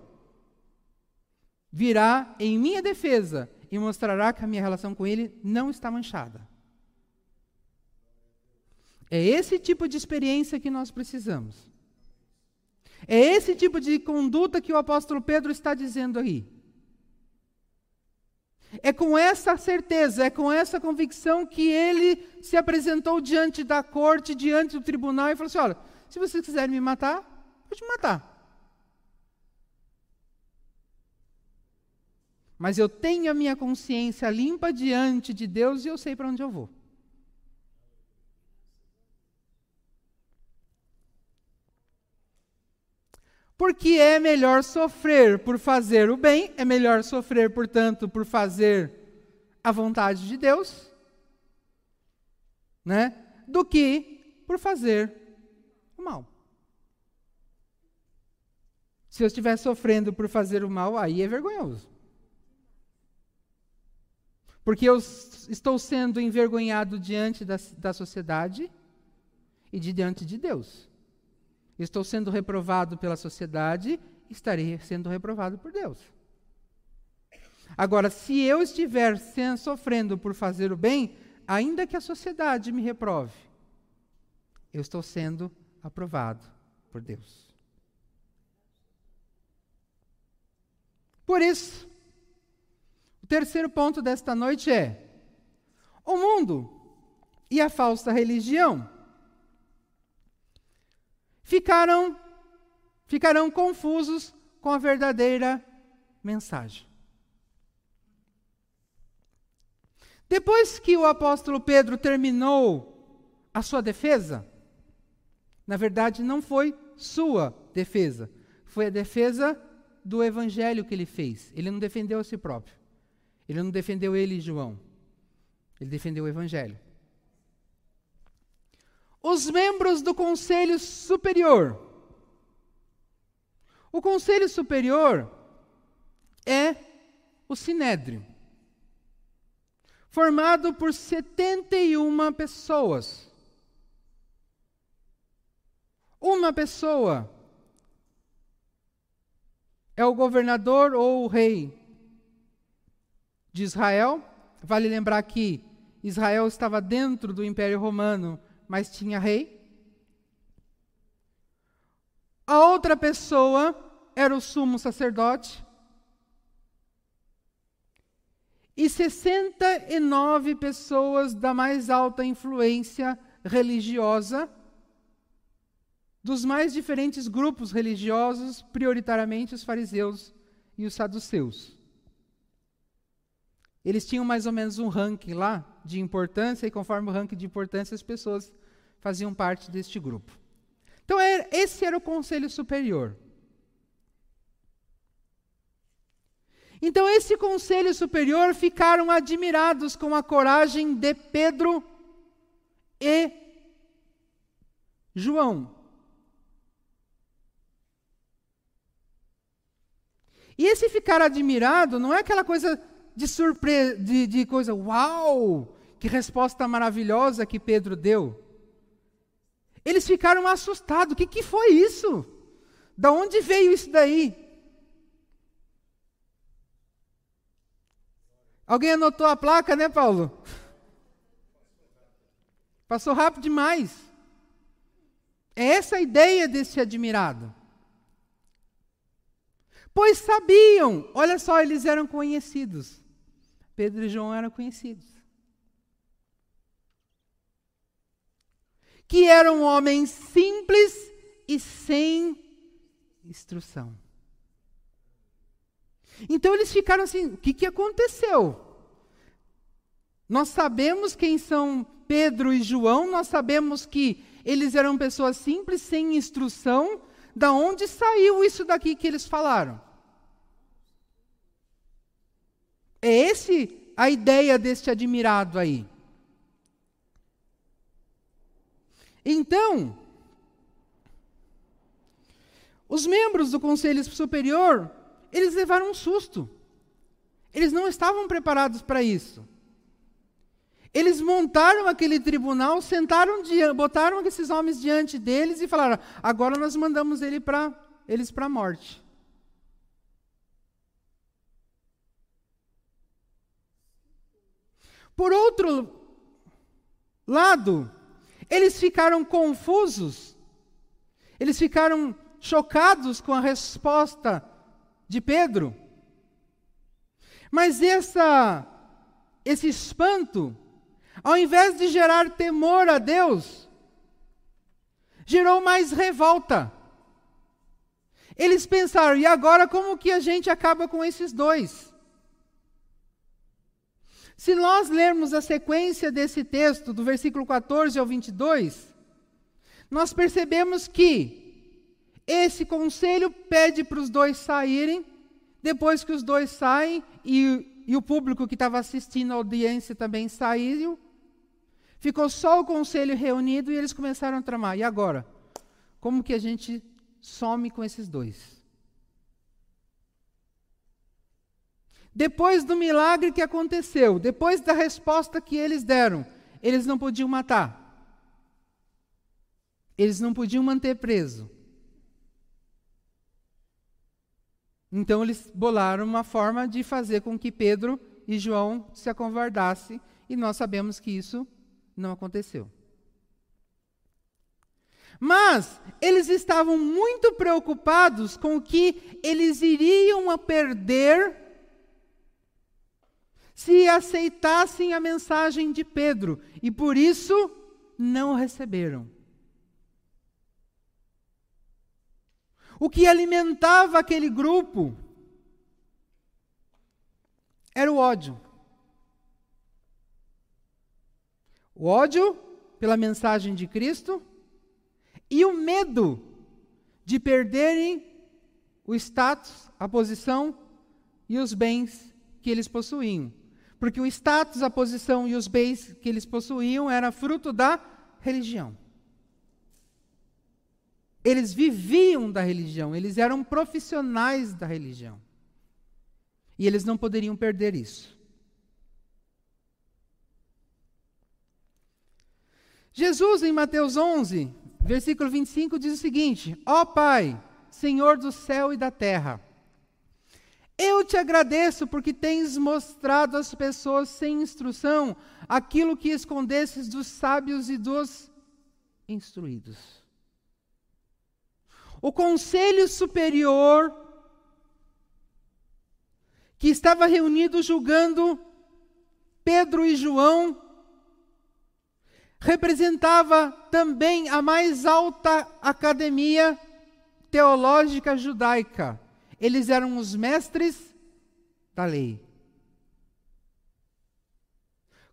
virá em minha defesa e mostrará que a minha relação com ele não está manchada. É esse tipo de experiência que nós precisamos. É esse tipo de conduta que o apóstolo Pedro está dizendo aí. É com essa certeza, é com essa convicção que ele se apresentou diante da corte, diante do tribunal e falou assim: olha, se vocês quiserem me matar, pode me matar. Mas eu tenho a minha consciência limpa diante de Deus e eu sei para onde eu vou. Porque é melhor sofrer por fazer o bem, é melhor sofrer, portanto, por fazer a vontade de Deus, né? Do que por fazer o mal. Se eu estiver sofrendo por fazer o mal, aí é vergonhoso. Porque eu estou sendo envergonhado diante da, da sociedade e de diante de Deus. Estou sendo reprovado pela sociedade, estarei sendo reprovado por Deus. Agora, se eu estiver sofrendo por fazer o bem, ainda que a sociedade me reprove, eu estou sendo aprovado por Deus. Por isso, terceiro ponto desta noite é: o mundo e a falsa religião ficaram, ficarão confusos com a verdadeira mensagem. Depois que o apóstolo Pedro terminou a sua defesa, na verdade não foi sua defesa, foi a defesa do evangelho que ele fez. Ele não defendeu a si próprio. Ele não defendeu ele João. Ele defendeu o evangelho os membros do Conselho Superior. O Conselho Superior é o Sinédrio, formado por 71 pessoas. Uma pessoa é o governador ou o rei de Israel. Vale lembrar que Israel estava dentro do Império Romano mas tinha rei. A outra pessoa era o sumo sacerdote. E 69 pessoas da mais alta influência religiosa, dos mais diferentes grupos religiosos, prioritariamente os fariseus e os saduceus. Eles tinham mais ou menos um ranking lá de importância, e conforme o ranking de importância, as pessoas faziam parte deste grupo. Então, é, esse era o conselho superior. Então, esse conselho superior ficaram admirados com a coragem de Pedro e João. E esse ficar admirado não é aquela coisa de surpresa, de, de coisa, uau, que resposta maravilhosa que Pedro deu. Eles ficaram assustados. O que, que foi isso? Da onde veio isso daí? Alguém anotou a placa, né, Paulo? Passou rápido demais. É essa a ideia desse admirado. Pois sabiam, olha só, eles eram conhecidos. Pedro e João eram conhecidos. Que eram homens simples e sem instrução. Então eles ficaram assim: o que, que aconteceu? Nós sabemos quem são Pedro e João, nós sabemos que eles eram pessoas simples, sem instrução. Da onde saiu isso daqui que eles falaram? É esse a ideia deste admirado aí. Então, os membros do Conselho Superior eles levaram um susto. Eles não estavam preparados para isso. Eles montaram aquele tribunal, sentaram, botaram esses homens diante deles e falaram: agora nós mandamos ele pra, eles para a morte. Por outro lado, eles ficaram confusos, eles ficaram chocados com a resposta de Pedro. Mas essa, esse espanto, ao invés de gerar temor a Deus, gerou mais revolta. Eles pensaram, e agora como que a gente acaba com esses dois? Se nós lermos a sequência desse texto, do versículo 14 ao 22, nós percebemos que esse conselho pede para os dois saírem. Depois que os dois saem e, e o público que estava assistindo a audiência também saiu, ficou só o conselho reunido e eles começaram a tramar. E agora? Como que a gente some com esses dois? Depois do milagre que aconteceu, depois da resposta que eles deram, eles não podiam matar. Eles não podiam manter preso. Então eles bolaram uma forma de fazer com que Pedro e João se acovardassem, e nós sabemos que isso não aconteceu. Mas eles estavam muito preocupados com o que eles iriam perder se aceitassem a mensagem de Pedro, e por isso não receberam. O que alimentava aquele grupo era o ódio. O ódio pela mensagem de Cristo e o medo de perderem o status, a posição e os bens que eles possuíam. Porque o status, a posição e os bens que eles possuíam era fruto da religião. Eles viviam da religião, eles eram profissionais da religião. E eles não poderiam perder isso. Jesus, em Mateus 11, versículo 25, diz o seguinte: Ó oh, Pai, Senhor do céu e da terra, eu te agradeço porque tens mostrado às pessoas sem instrução aquilo que escondesses dos sábios e dos instruídos. O conselho superior, que estava reunido julgando Pedro e João, representava também a mais alta academia teológica judaica. Eles eram os mestres da lei.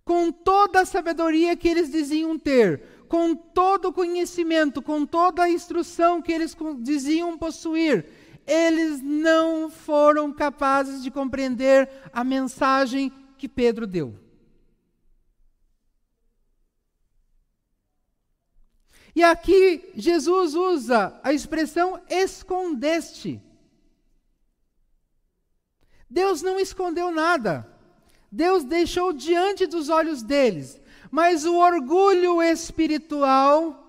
Com toda a sabedoria que eles diziam ter, com todo o conhecimento, com toda a instrução que eles diziam possuir, eles não foram capazes de compreender a mensagem que Pedro deu. E aqui Jesus usa a expressão escondeste. Deus não escondeu nada. Deus deixou diante dos olhos deles. Mas o orgulho espiritual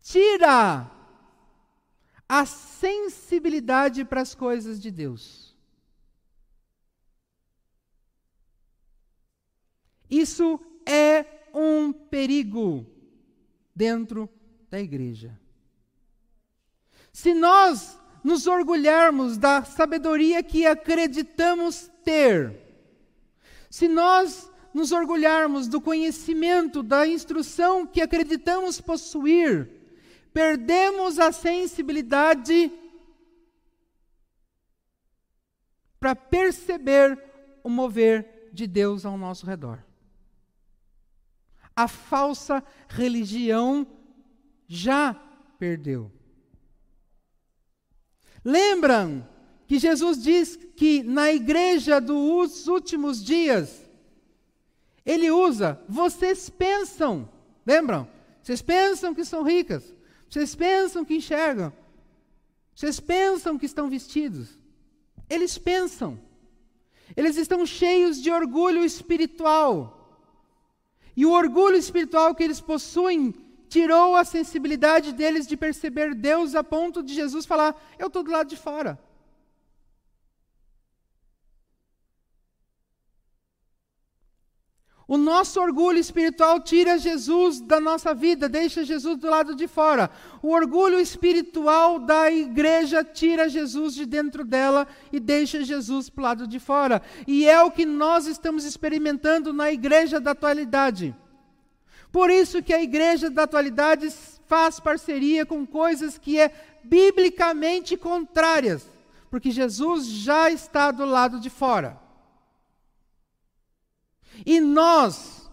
tira a sensibilidade para as coisas de Deus. Isso é um perigo dentro da igreja. Se nós nos orgulharmos da sabedoria que acreditamos ter, se nós nos orgulharmos do conhecimento, da instrução que acreditamos possuir, perdemos a sensibilidade para perceber o mover de Deus ao nosso redor. A falsa religião já perdeu. Lembram que Jesus diz que na igreja dos últimos dias, ele usa, vocês pensam, lembram? Vocês pensam que são ricas, vocês pensam que enxergam, vocês pensam que estão vestidos. Eles pensam, eles estão cheios de orgulho espiritual. E o orgulho espiritual que eles possuem tirou a sensibilidade deles de perceber Deus a ponto de Jesus falar: Eu estou do lado de fora. O nosso orgulho espiritual tira Jesus da nossa vida, deixa Jesus do lado de fora. O orgulho espiritual da igreja tira Jesus de dentro dela e deixa Jesus para o lado de fora. E é o que nós estamos experimentando na igreja da atualidade. Por isso que a igreja da atualidade faz parceria com coisas que é biblicamente contrárias, porque Jesus já está do lado de fora. E nós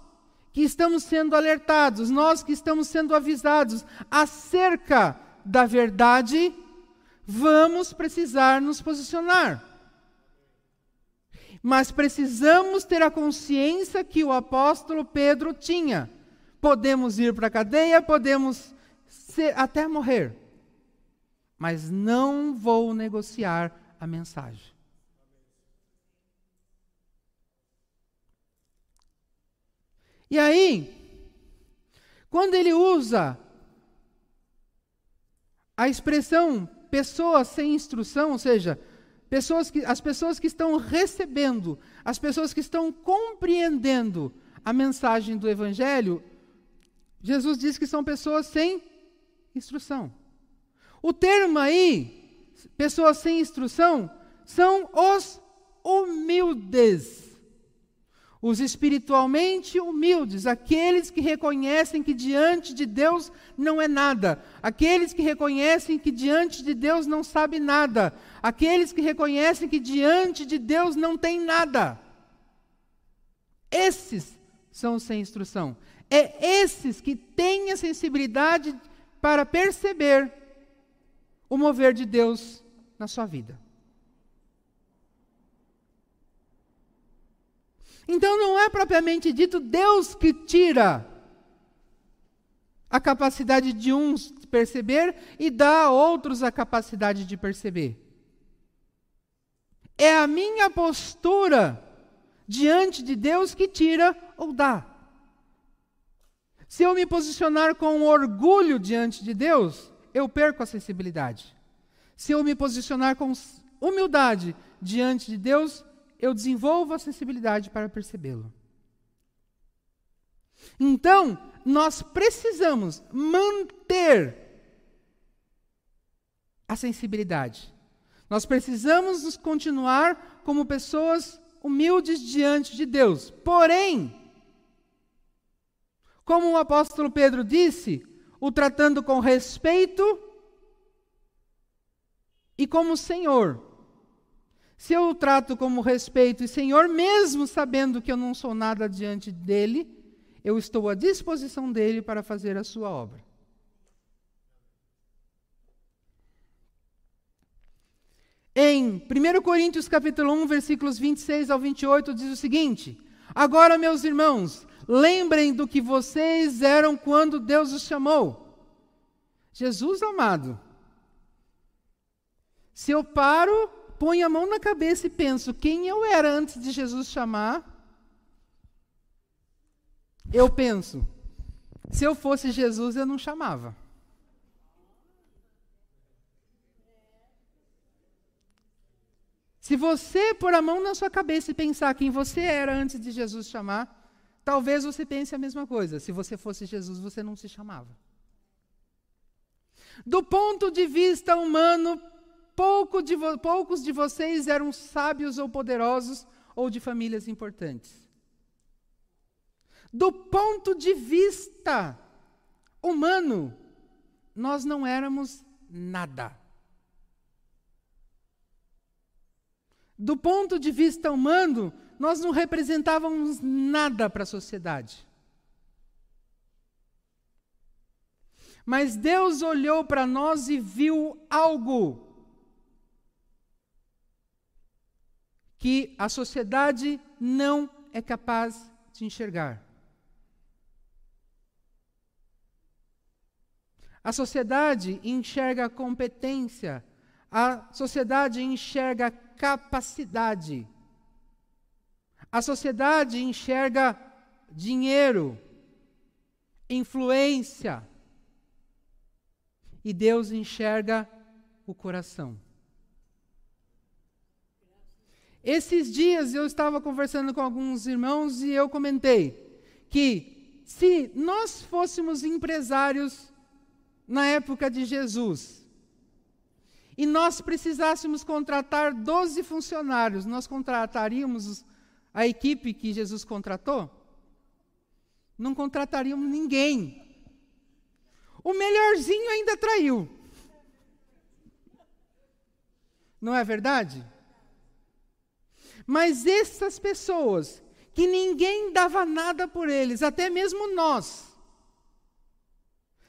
que estamos sendo alertados, nós que estamos sendo avisados acerca da verdade, vamos precisar nos posicionar. Mas precisamos ter a consciência que o apóstolo Pedro tinha Podemos ir para a cadeia, podemos ser, até morrer. Mas não vou negociar a mensagem. E aí, quando ele usa a expressão pessoas sem instrução, ou seja, pessoas que, as pessoas que estão recebendo, as pessoas que estão compreendendo a mensagem do Evangelho, Jesus diz que são pessoas sem instrução. O termo aí, pessoas sem instrução, são os humildes. Os espiritualmente humildes, aqueles que reconhecem que diante de Deus não é nada, aqueles que reconhecem que diante de Deus não sabe nada, aqueles que reconhecem que diante de Deus não tem nada. Esses são sem instrução. É esses que têm a sensibilidade para perceber o mover de Deus na sua vida. Então não é propriamente dito Deus que tira a capacidade de uns de perceber e dá a outros a capacidade de perceber. É a minha postura diante de Deus que tira ou dá. Se eu me posicionar com orgulho diante de Deus, eu perco a sensibilidade. Se eu me posicionar com humildade diante de Deus, eu desenvolvo a sensibilidade para percebê-lo. Então, nós precisamos manter a sensibilidade. Nós precisamos nos continuar como pessoas humildes diante de Deus. Porém, como o apóstolo Pedro disse, o tratando com respeito e como Senhor. Se eu o trato como respeito e Senhor, mesmo sabendo que eu não sou nada diante dele, eu estou à disposição dele para fazer a sua obra. Em 1 Coríntios capítulo 1, versículos 26 ao 28, diz o seguinte: Agora, meus irmãos, Lembrem do que vocês eram quando Deus os chamou. Jesus amado. Se eu paro ponho a mão na cabeça e penso quem eu era antes de Jesus chamar, eu penso, se eu fosse Jesus, eu não chamava. Se você pôr a mão na sua cabeça e pensar quem você era antes de Jesus chamar, talvez você pense a mesma coisa. Se você fosse Jesus, você não se chamava. Do ponto de vista humano, pouco de poucos de vocês eram sábios ou poderosos ou de famílias importantes. Do ponto de vista humano, nós não éramos nada. Do ponto de vista humano, nós não representávamos nada para a sociedade. Mas Deus olhou para nós e viu algo que a sociedade não é capaz de enxergar. A sociedade enxerga competência, a sociedade enxerga capacidade. A sociedade enxerga dinheiro, influência. E Deus enxerga o coração. Esses dias eu estava conversando com alguns irmãos e eu comentei que se nós fôssemos empresários na época de Jesus, e nós precisássemos contratar 12 funcionários, nós contrataríamos a equipe que Jesus contratou? Não contrataríamos ninguém. O melhorzinho ainda traiu. Não é verdade? Mas essas pessoas que ninguém dava nada por eles, até mesmo nós,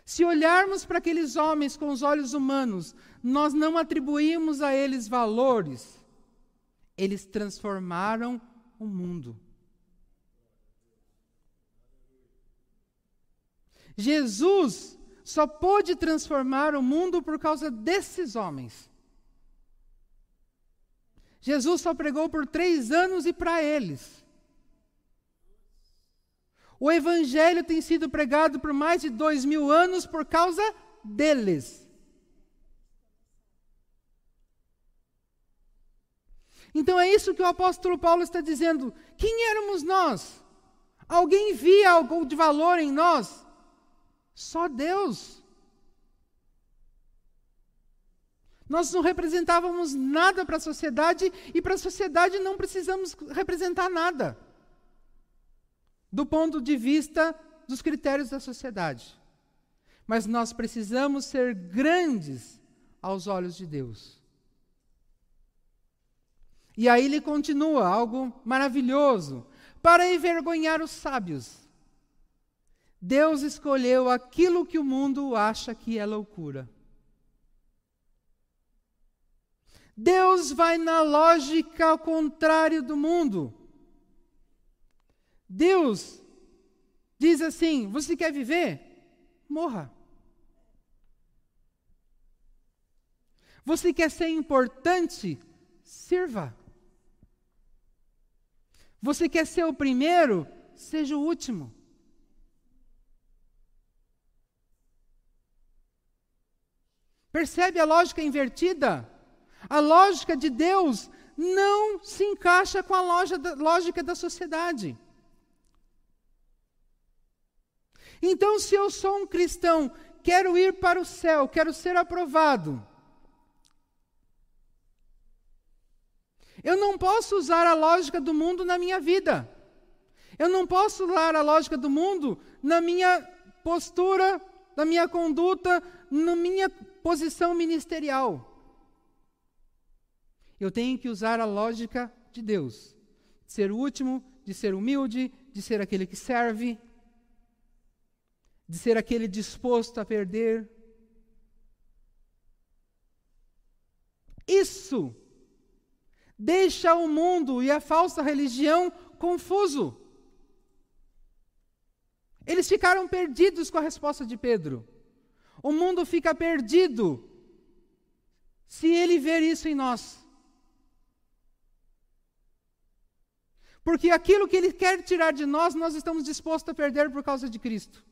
se olharmos para aqueles homens com os olhos humanos, nós não atribuímos a eles valores. Eles transformaram o mundo. Jesus só pôde transformar o mundo por causa desses homens. Jesus só pregou por três anos e para eles. O Evangelho tem sido pregado por mais de dois mil anos por causa deles. Então é isso que o apóstolo Paulo está dizendo. Quem éramos nós? Alguém via algo de valor em nós? Só Deus. Nós não representávamos nada para a sociedade e para a sociedade não precisamos representar nada do ponto de vista dos critérios da sociedade. Mas nós precisamos ser grandes aos olhos de Deus. E aí ele continua, algo maravilhoso. Para envergonhar os sábios, Deus escolheu aquilo que o mundo acha que é loucura. Deus vai na lógica ao contrário do mundo. Deus diz assim: você quer viver? Morra. Você quer ser importante? Sirva. Você quer ser o primeiro? Seja o último. Percebe a lógica invertida? A lógica de Deus não se encaixa com a lógica da sociedade. Então, se eu sou um cristão, quero ir para o céu, quero ser aprovado. Eu não posso usar a lógica do mundo na minha vida. Eu não posso usar a lógica do mundo na minha postura, na minha conduta, na minha posição ministerial. Eu tenho que usar a lógica de Deus. De ser o último, de ser humilde, de ser aquele que serve, de ser aquele disposto a perder. Isso Deixa o mundo e a falsa religião confuso. Eles ficaram perdidos com a resposta de Pedro. O mundo fica perdido se ele ver isso em nós. Porque aquilo que ele quer tirar de nós, nós estamos dispostos a perder por causa de Cristo.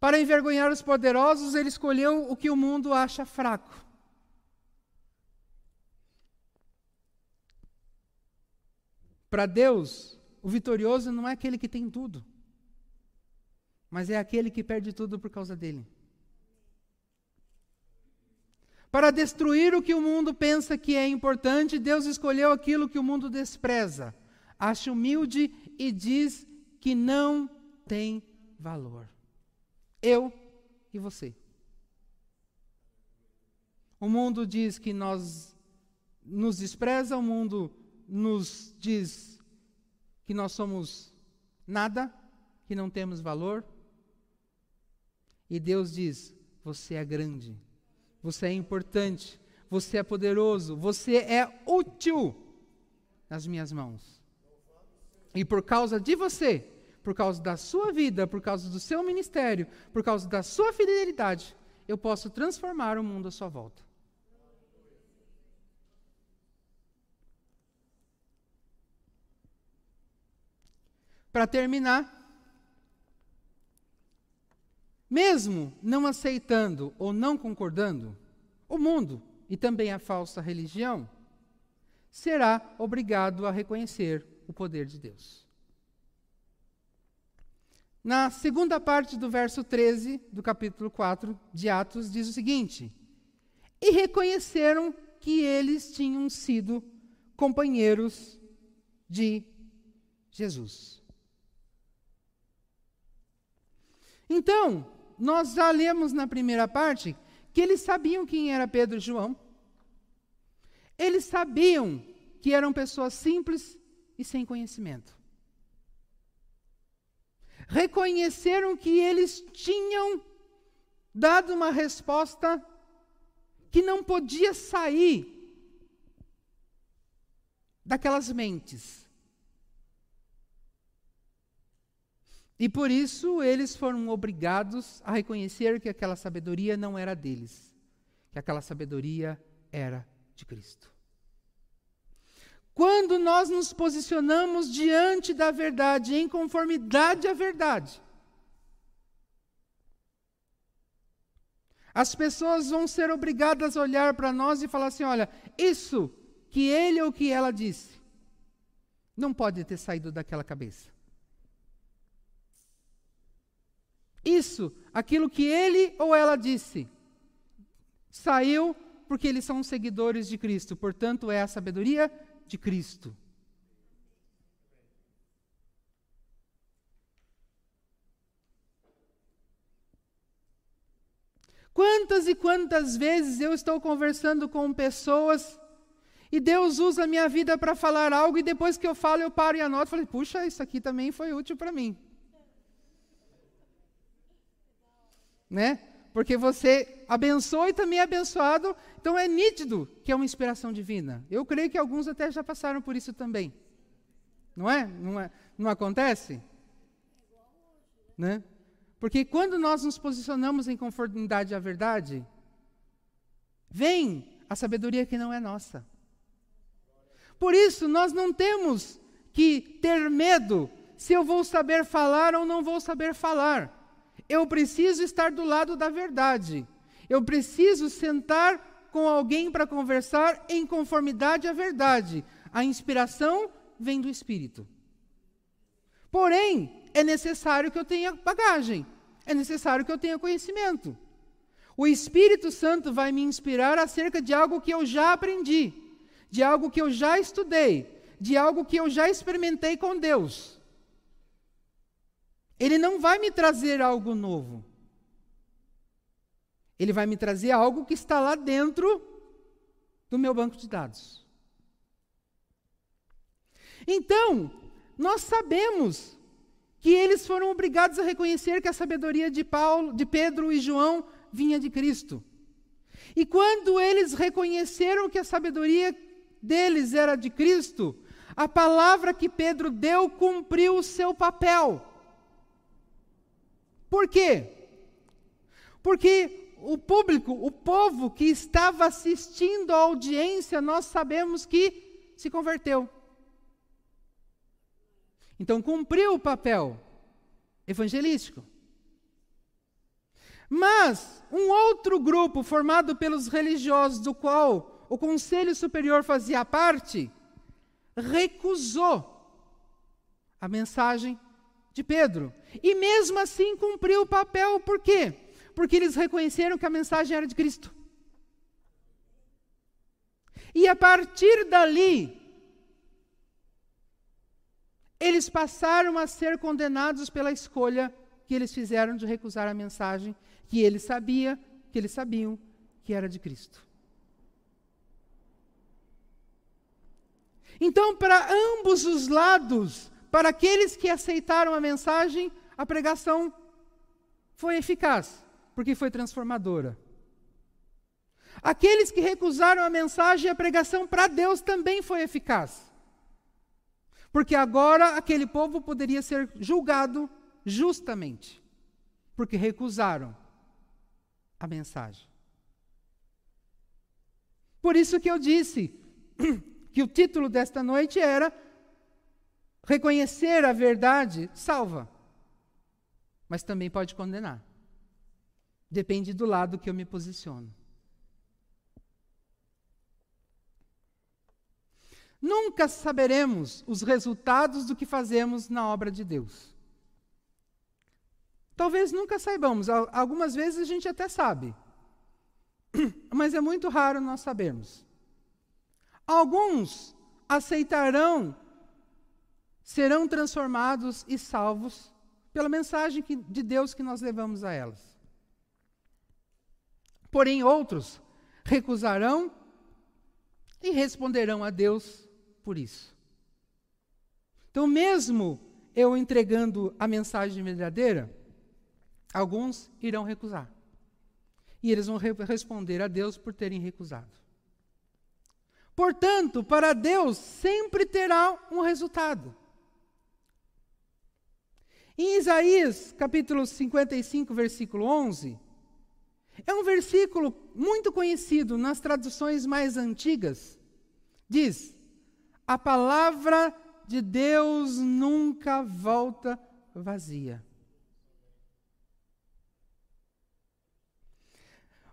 Para envergonhar os poderosos, ele escolheu o que o mundo acha fraco. Para Deus, o vitorioso não é aquele que tem tudo, mas é aquele que perde tudo por causa dele. Para destruir o que o mundo pensa que é importante, Deus escolheu aquilo que o mundo despreza, acha humilde e diz que não tem valor. Eu e você. O mundo diz que nós nos despreza, o mundo nos diz que nós somos nada, que não temos valor. E Deus diz: você é grande, você é importante, você é poderoso, você é útil nas minhas mãos. E por causa de você, por causa da sua vida, por causa do seu ministério, por causa da sua fidelidade, eu posso transformar o mundo à sua volta. Para terminar, mesmo não aceitando ou não concordando, o mundo e também a falsa religião será obrigado a reconhecer o poder de Deus. Na segunda parte do verso 13 do capítulo 4 de Atos, diz o seguinte: E reconheceram que eles tinham sido companheiros de Jesus. Então, nós já lemos na primeira parte que eles sabiam quem era Pedro e João. Eles sabiam que eram pessoas simples e sem conhecimento reconheceram que eles tinham dado uma resposta que não podia sair daquelas mentes. E por isso eles foram obrigados a reconhecer que aquela sabedoria não era deles, que aquela sabedoria era de Cristo. Quando nós nos posicionamos diante da verdade, em conformidade à verdade, as pessoas vão ser obrigadas a olhar para nós e falar assim: olha, isso que ele ou que ela disse, não pode ter saído daquela cabeça. Isso, aquilo que ele ou ela disse, saiu porque eles são seguidores de Cristo, portanto, é a sabedoria de Cristo. Quantas e quantas vezes eu estou conversando com pessoas e Deus usa a minha vida para falar algo e depois que eu falo eu paro e anoto e falo, puxa, isso aqui também foi útil para mim. Né? Porque você abençoa e também é abençoado, então é nítido que é uma inspiração divina. Eu creio que alguns até já passaram por isso também. Não é? Não, é? não acontece? Né? Porque quando nós nos posicionamos em conformidade à verdade, vem a sabedoria que não é nossa. Por isso, nós não temos que ter medo se eu vou saber falar ou não vou saber falar. Eu preciso estar do lado da verdade. Eu preciso sentar com alguém para conversar em conformidade à verdade. A inspiração vem do Espírito. Porém, é necessário que eu tenha bagagem. É necessário que eu tenha conhecimento. O Espírito Santo vai me inspirar acerca de algo que eu já aprendi, de algo que eu já estudei, de algo que eu já experimentei com Deus. Ele não vai me trazer algo novo. Ele vai me trazer algo que está lá dentro do meu banco de dados. Então, nós sabemos que eles foram obrigados a reconhecer que a sabedoria de Paulo, de Pedro e João vinha de Cristo. E quando eles reconheceram que a sabedoria deles era de Cristo, a palavra que Pedro deu cumpriu o seu papel. Por quê? Porque o público, o povo que estava assistindo à audiência, nós sabemos que se converteu. Então cumpriu o papel evangelístico. Mas um outro grupo formado pelos religiosos, do qual o Conselho Superior fazia parte, recusou a mensagem de Pedro. E mesmo assim cumpriu o papel, por quê? Porque eles reconheceram que a mensagem era de Cristo. E a partir dali, eles passaram a ser condenados pela escolha que eles fizeram de recusar a mensagem que eles sabia, que eles sabiam que era de Cristo. Então, para ambos os lados, para aqueles que aceitaram a mensagem, a pregação foi eficaz, porque foi transformadora. Aqueles que recusaram a mensagem, a pregação para Deus também foi eficaz. Porque agora aquele povo poderia ser julgado justamente, porque recusaram a mensagem. Por isso que eu disse <clears throat> que o título desta noite era Reconhecer a verdade salva, mas também pode condenar. Depende do lado que eu me posiciono. Nunca saberemos os resultados do que fazemos na obra de Deus. Talvez nunca saibamos, algumas vezes a gente até sabe, <clears throat> mas é muito raro nós sabermos. Alguns aceitarão, serão transformados e salvos pela mensagem que, de Deus que nós levamos a elas. Porém, outros recusarão e responderão a Deus por isso. Então, mesmo eu entregando a mensagem verdadeira, Alguns irão recusar. E eles vão re responder a Deus por terem recusado. Portanto, para Deus sempre terá um resultado. Em Isaías, capítulo 55, versículo 11, é um versículo muito conhecido nas traduções mais antigas. Diz: A palavra de Deus nunca volta vazia.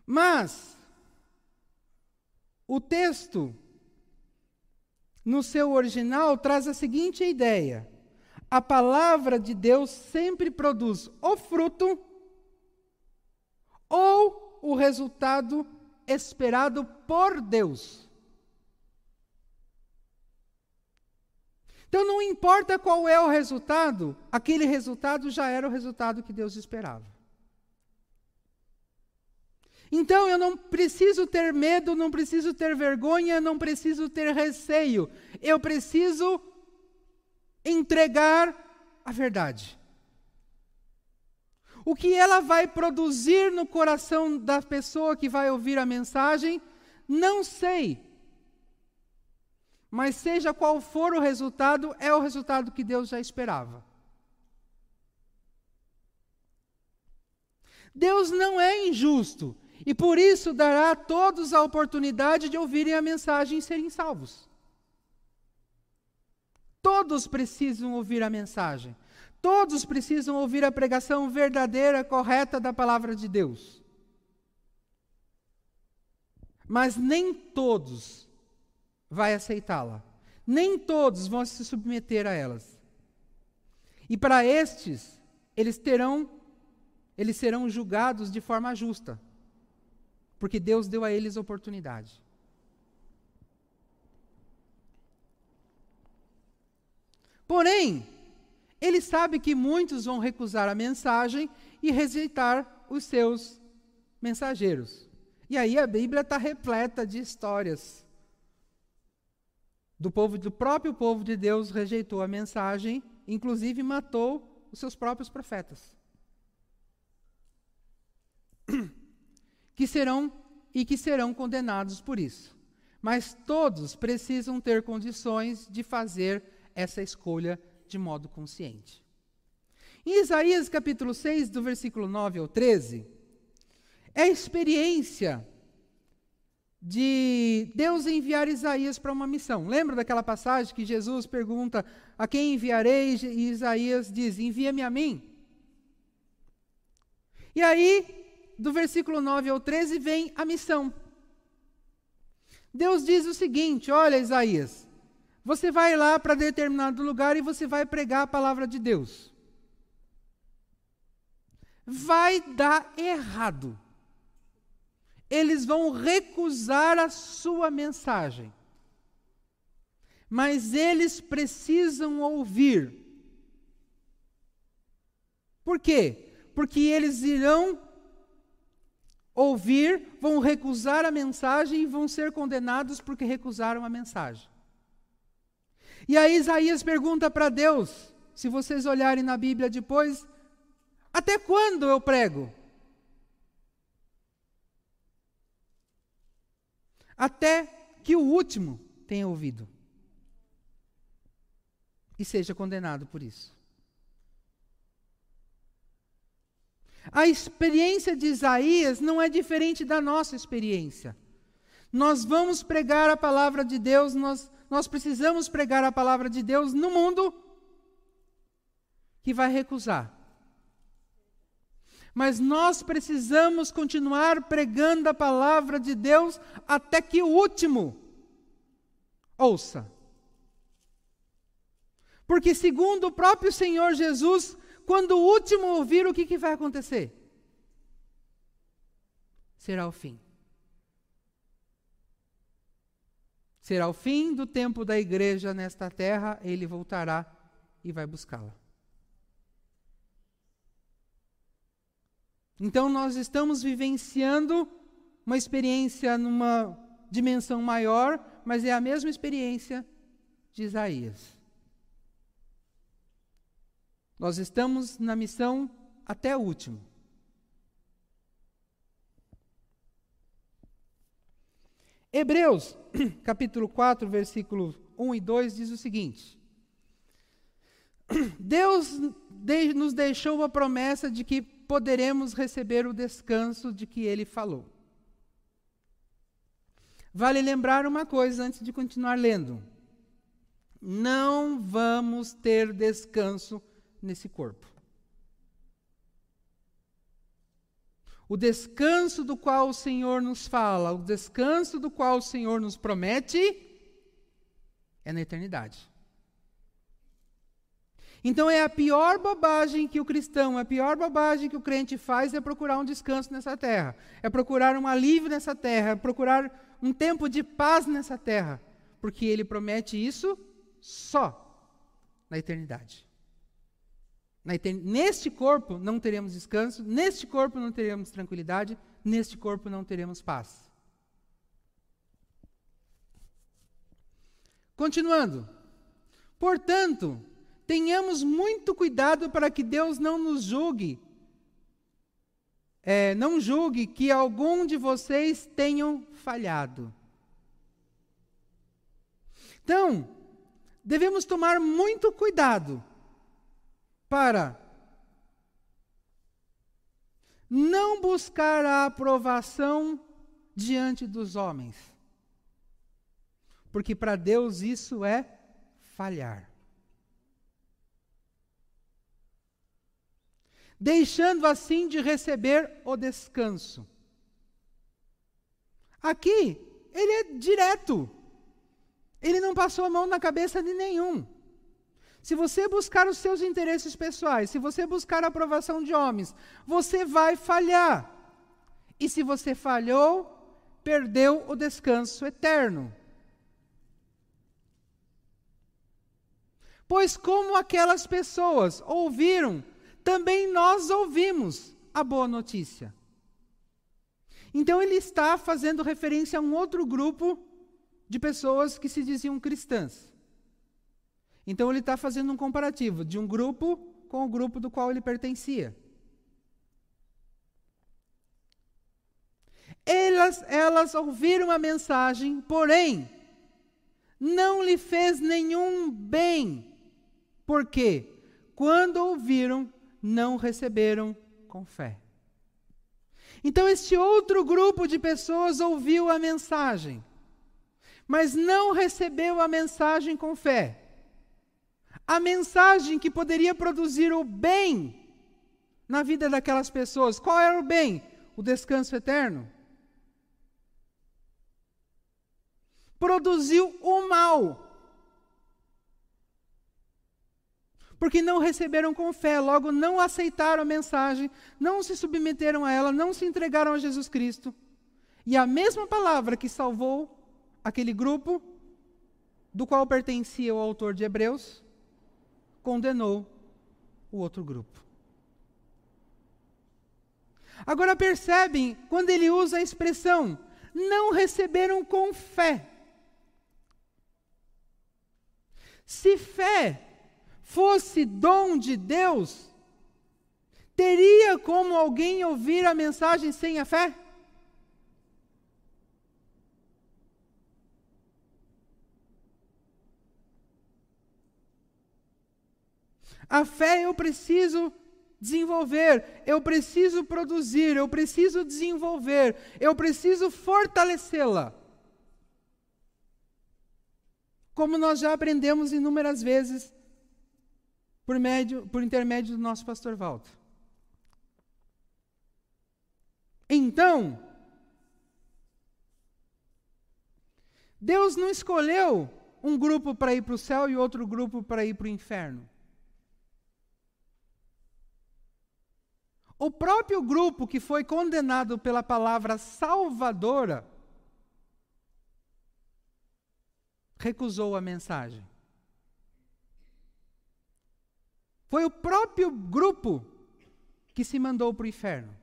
Mas, o texto, no seu original, traz a seguinte ideia: a palavra de Deus sempre produz o fruto ou o resultado esperado por Deus. Então, não importa qual é o resultado, aquele resultado já era o resultado que Deus esperava. Então eu não preciso ter medo, não preciso ter vergonha, não preciso ter receio. Eu preciso entregar a verdade. O que ela vai produzir no coração da pessoa que vai ouvir a mensagem, não sei. Mas seja qual for o resultado, é o resultado que Deus já esperava. Deus não é injusto. E por isso dará a todos a oportunidade de ouvirem a mensagem e serem salvos. Todos precisam ouvir a mensagem. Todos precisam ouvir a pregação verdadeira, correta da palavra de Deus. Mas nem todos vai aceitá-la. Nem todos vão se submeter a elas. E para estes, eles terão eles serão julgados de forma justa porque Deus deu a eles oportunidade. Porém, ele sabe que muitos vão recusar a mensagem e rejeitar os seus mensageiros. E aí a Bíblia está repleta de histórias. Do povo, do próprio povo de Deus rejeitou a mensagem, inclusive matou os seus próprios profetas. <clears throat> que serão e que serão condenados por isso. Mas todos precisam ter condições de fazer essa escolha de modo consciente. Em Isaías capítulo 6, do versículo 9 ao 13, é a experiência de Deus enviar Isaías para uma missão. Lembra daquela passagem que Jesus pergunta: A quem enviarei? E Isaías diz: Envia-me a mim. E aí, do versículo 9 ao 13, vem a missão. Deus diz o seguinte: Olha, Isaías, você vai lá para determinado lugar e você vai pregar a palavra de Deus. Vai dar errado eles vão recusar a sua mensagem. Mas eles precisam ouvir. Por quê? Porque eles irão ouvir, vão recusar a mensagem e vão ser condenados porque recusaram a mensagem. E aí Isaías pergunta para Deus, se vocês olharem na Bíblia depois, até quando eu prego? até que o último tenha ouvido e seja condenado por isso. A experiência de Isaías não é diferente da nossa experiência. Nós vamos pregar a palavra de Deus, nós, nós precisamos pregar a palavra de Deus no mundo que vai recusar mas nós precisamos continuar pregando a palavra de Deus até que o último ouça. Porque, segundo o próprio Senhor Jesus, quando o último ouvir, o que, que vai acontecer? Será o fim. Será o fim do tempo da igreja nesta terra, ele voltará e vai buscá-la. Então nós estamos vivenciando uma experiência numa dimensão maior, mas é a mesma experiência de Isaías. Nós estamos na missão até o último. Hebreus, <clears throat> capítulo 4, versículo 1 e 2 diz o seguinte: <clears throat> Deus nos deixou a promessa de que poderemos receber o descanso de que ele falou. Vale lembrar uma coisa antes de continuar lendo. Não vamos ter descanso nesse corpo. O descanso do qual o Senhor nos fala, o descanso do qual o Senhor nos promete, é na eternidade. Então é a pior bobagem que o cristão, a pior bobagem que o crente faz é procurar um descanso nessa terra, é procurar um alívio nessa terra, é procurar um tempo de paz nessa terra, porque ele promete isso só na eternidade. Neste corpo não teremos descanso, neste corpo não teremos tranquilidade, neste corpo não teremos paz. Continuando. Portanto, tenhamos muito cuidado para que Deus não nos julgue. É, não julgue que algum de vocês tenham falhado. Então, devemos tomar muito cuidado para não buscar a aprovação diante dos homens. Porque para Deus isso é falhar. deixando assim de receber o descanso. Aqui, ele é direto. Ele não passou a mão na cabeça de nenhum. Se você buscar os seus interesses pessoais, se você buscar a aprovação de homens, você vai falhar. E se você falhou, perdeu o descanso eterno. Pois como aquelas pessoas ouviram também nós ouvimos a boa notícia. Então ele está fazendo referência a um outro grupo de pessoas que se diziam cristãs. Então ele está fazendo um comparativo de um grupo com o grupo do qual ele pertencia. Elas, elas ouviram a mensagem, porém, não lhe fez nenhum bem. Por quê? Quando ouviram, não receberam com fé. Então, este outro grupo de pessoas ouviu a mensagem, mas não recebeu a mensagem com fé. A mensagem que poderia produzir o bem na vida daquelas pessoas. Qual era o bem? O descanso eterno. Produziu o mal. porque não receberam com fé, logo não aceitaram a mensagem, não se submeteram a ela, não se entregaram a Jesus Cristo. E a mesma palavra que salvou aquele grupo, do qual pertencia o autor de Hebreus, condenou o outro grupo. Agora percebem quando ele usa a expressão não receberam com fé. Se fé fosse dom de Deus, teria como alguém ouvir a mensagem sem a fé? A fé eu preciso desenvolver, eu preciso produzir, eu preciso desenvolver, eu preciso fortalecê-la. Como nós já aprendemos inúmeras vezes por, médio, por intermédio do nosso pastor Walter. Então, Deus não escolheu um grupo para ir para o céu e outro grupo para ir para o inferno. O próprio grupo que foi condenado pela palavra salvadora recusou a mensagem. Foi o próprio grupo que se mandou para o inferno.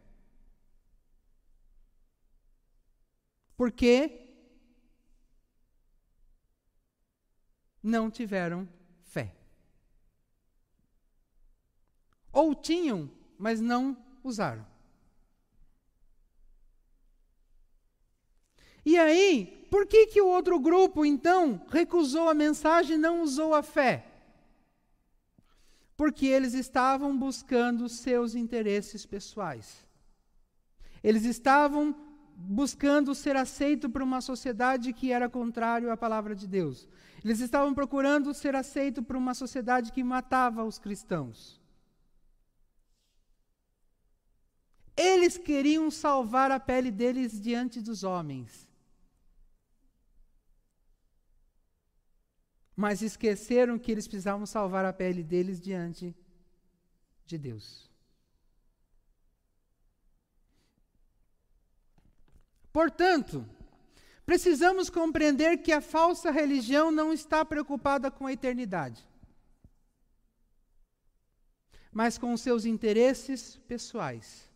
Porque não tiveram fé. Ou tinham, mas não usaram. E aí, por que, que o outro grupo, então, recusou a mensagem e não usou a fé? porque eles estavam buscando seus interesses pessoais. Eles estavam buscando ser aceito por uma sociedade que era contrário à palavra de Deus. Eles estavam procurando ser aceito por uma sociedade que matava os cristãos. Eles queriam salvar a pele deles diante dos homens. mas esqueceram que eles precisavam salvar a pele deles diante de Deus. Portanto, precisamos compreender que a falsa religião não está preocupada com a eternidade, mas com seus interesses pessoais.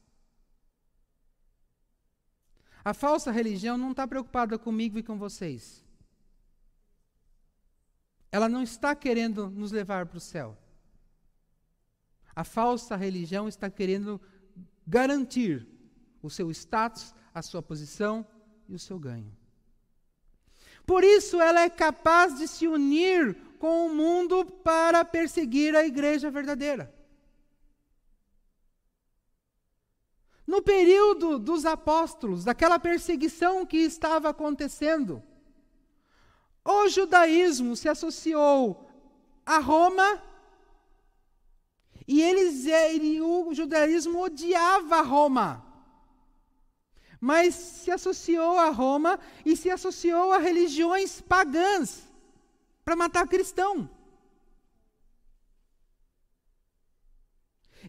A falsa religião não está preocupada comigo e com vocês. Ela não está querendo nos levar para o céu. A falsa religião está querendo garantir o seu status, a sua posição e o seu ganho. Por isso, ela é capaz de se unir com o mundo para perseguir a igreja verdadeira. No período dos apóstolos, daquela perseguição que estava acontecendo, o judaísmo se associou a Roma e eles, ele, o judaísmo odiava Roma. Mas se associou a Roma e se associou a religiões pagãs para matar cristão.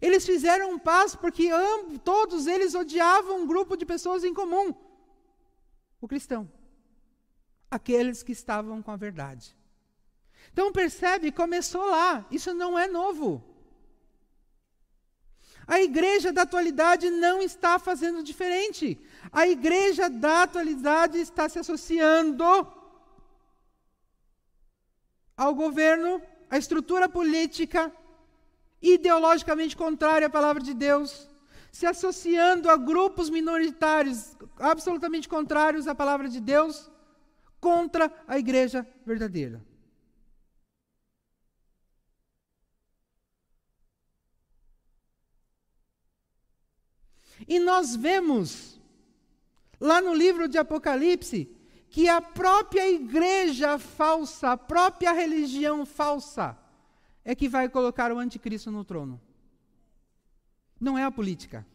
Eles fizeram paz porque ambos, todos eles odiavam um grupo de pessoas em comum, o cristão aqueles que estavam com a verdade. Então percebe, começou lá, isso não é novo. A igreja da atualidade não está fazendo diferente. A igreja da atualidade está se associando ao governo, à estrutura política, ideologicamente contrária à palavra de Deus, se associando a grupos minoritários absolutamente contrários à palavra de Deus contra a igreja verdadeira. E nós vemos, lá no livro de Apocalipse, que a própria igreja falsa, a própria religião falsa, é que vai colocar o anticristo no trono. Não é a política.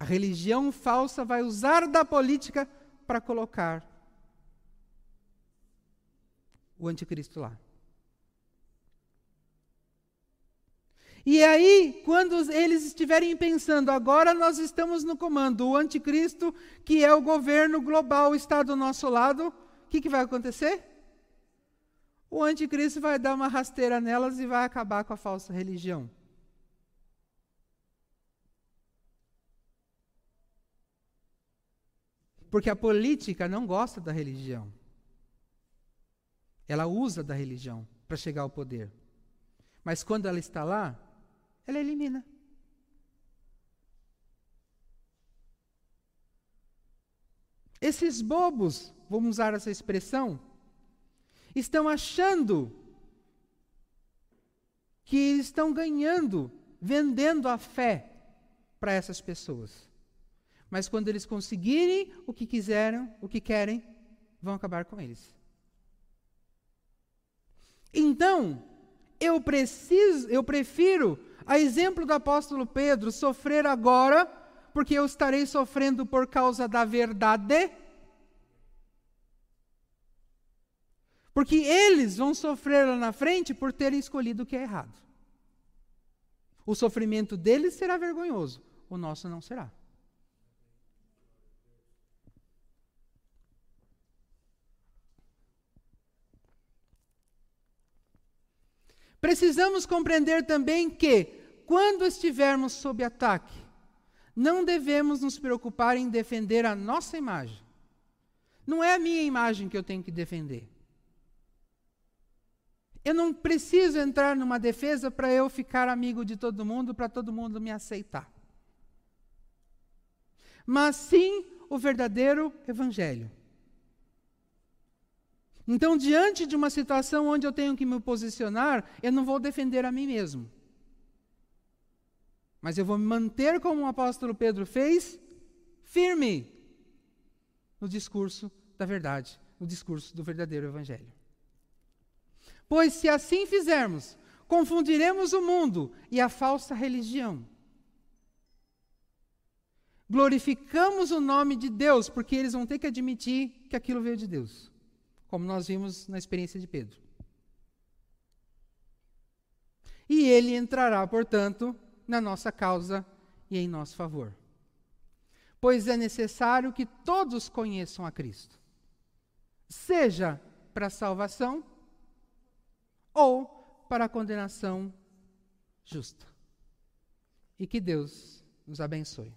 A religião falsa vai usar da política para colocar o anticristo lá. E aí, quando eles estiverem pensando, agora nós estamos no comando, o anticristo, que é o governo global, está do nosso lado, o que, que vai acontecer? O anticristo vai dar uma rasteira nelas e vai acabar com a falsa religião. Porque a política não gosta da religião. Ela usa da religião para chegar ao poder. Mas quando ela está lá, ela elimina. Esses bobos, vamos usar essa expressão, estão achando que estão ganhando, vendendo a fé para essas pessoas. Mas quando eles conseguirem o que quiseram, o que querem, vão acabar com eles. Então, eu preciso, eu prefiro a exemplo do apóstolo Pedro, sofrer agora, porque eu estarei sofrendo por causa da verdade. Porque eles vão sofrer lá na frente por terem escolhido o que é errado. O sofrimento deles será vergonhoso, o nosso não será. Precisamos compreender também que, quando estivermos sob ataque, não devemos nos preocupar em defender a nossa imagem. Não é a minha imagem que eu tenho que defender. Eu não preciso entrar numa defesa para eu ficar amigo de todo mundo, para todo mundo me aceitar. Mas sim o verdadeiro evangelho. Então, diante de uma situação onde eu tenho que me posicionar, eu não vou defender a mim mesmo. Mas eu vou me manter como o apóstolo Pedro fez, firme no discurso da verdade, no discurso do verdadeiro evangelho. Pois se assim fizermos, confundiremos o mundo e a falsa religião. Glorificamos o nome de Deus, porque eles vão ter que admitir que aquilo veio de Deus como nós vimos na experiência de Pedro. E ele entrará, portanto, na nossa causa e em nosso favor. Pois é necessário que todos conheçam a Cristo, seja para salvação ou para a condenação justa. E que Deus nos abençoe.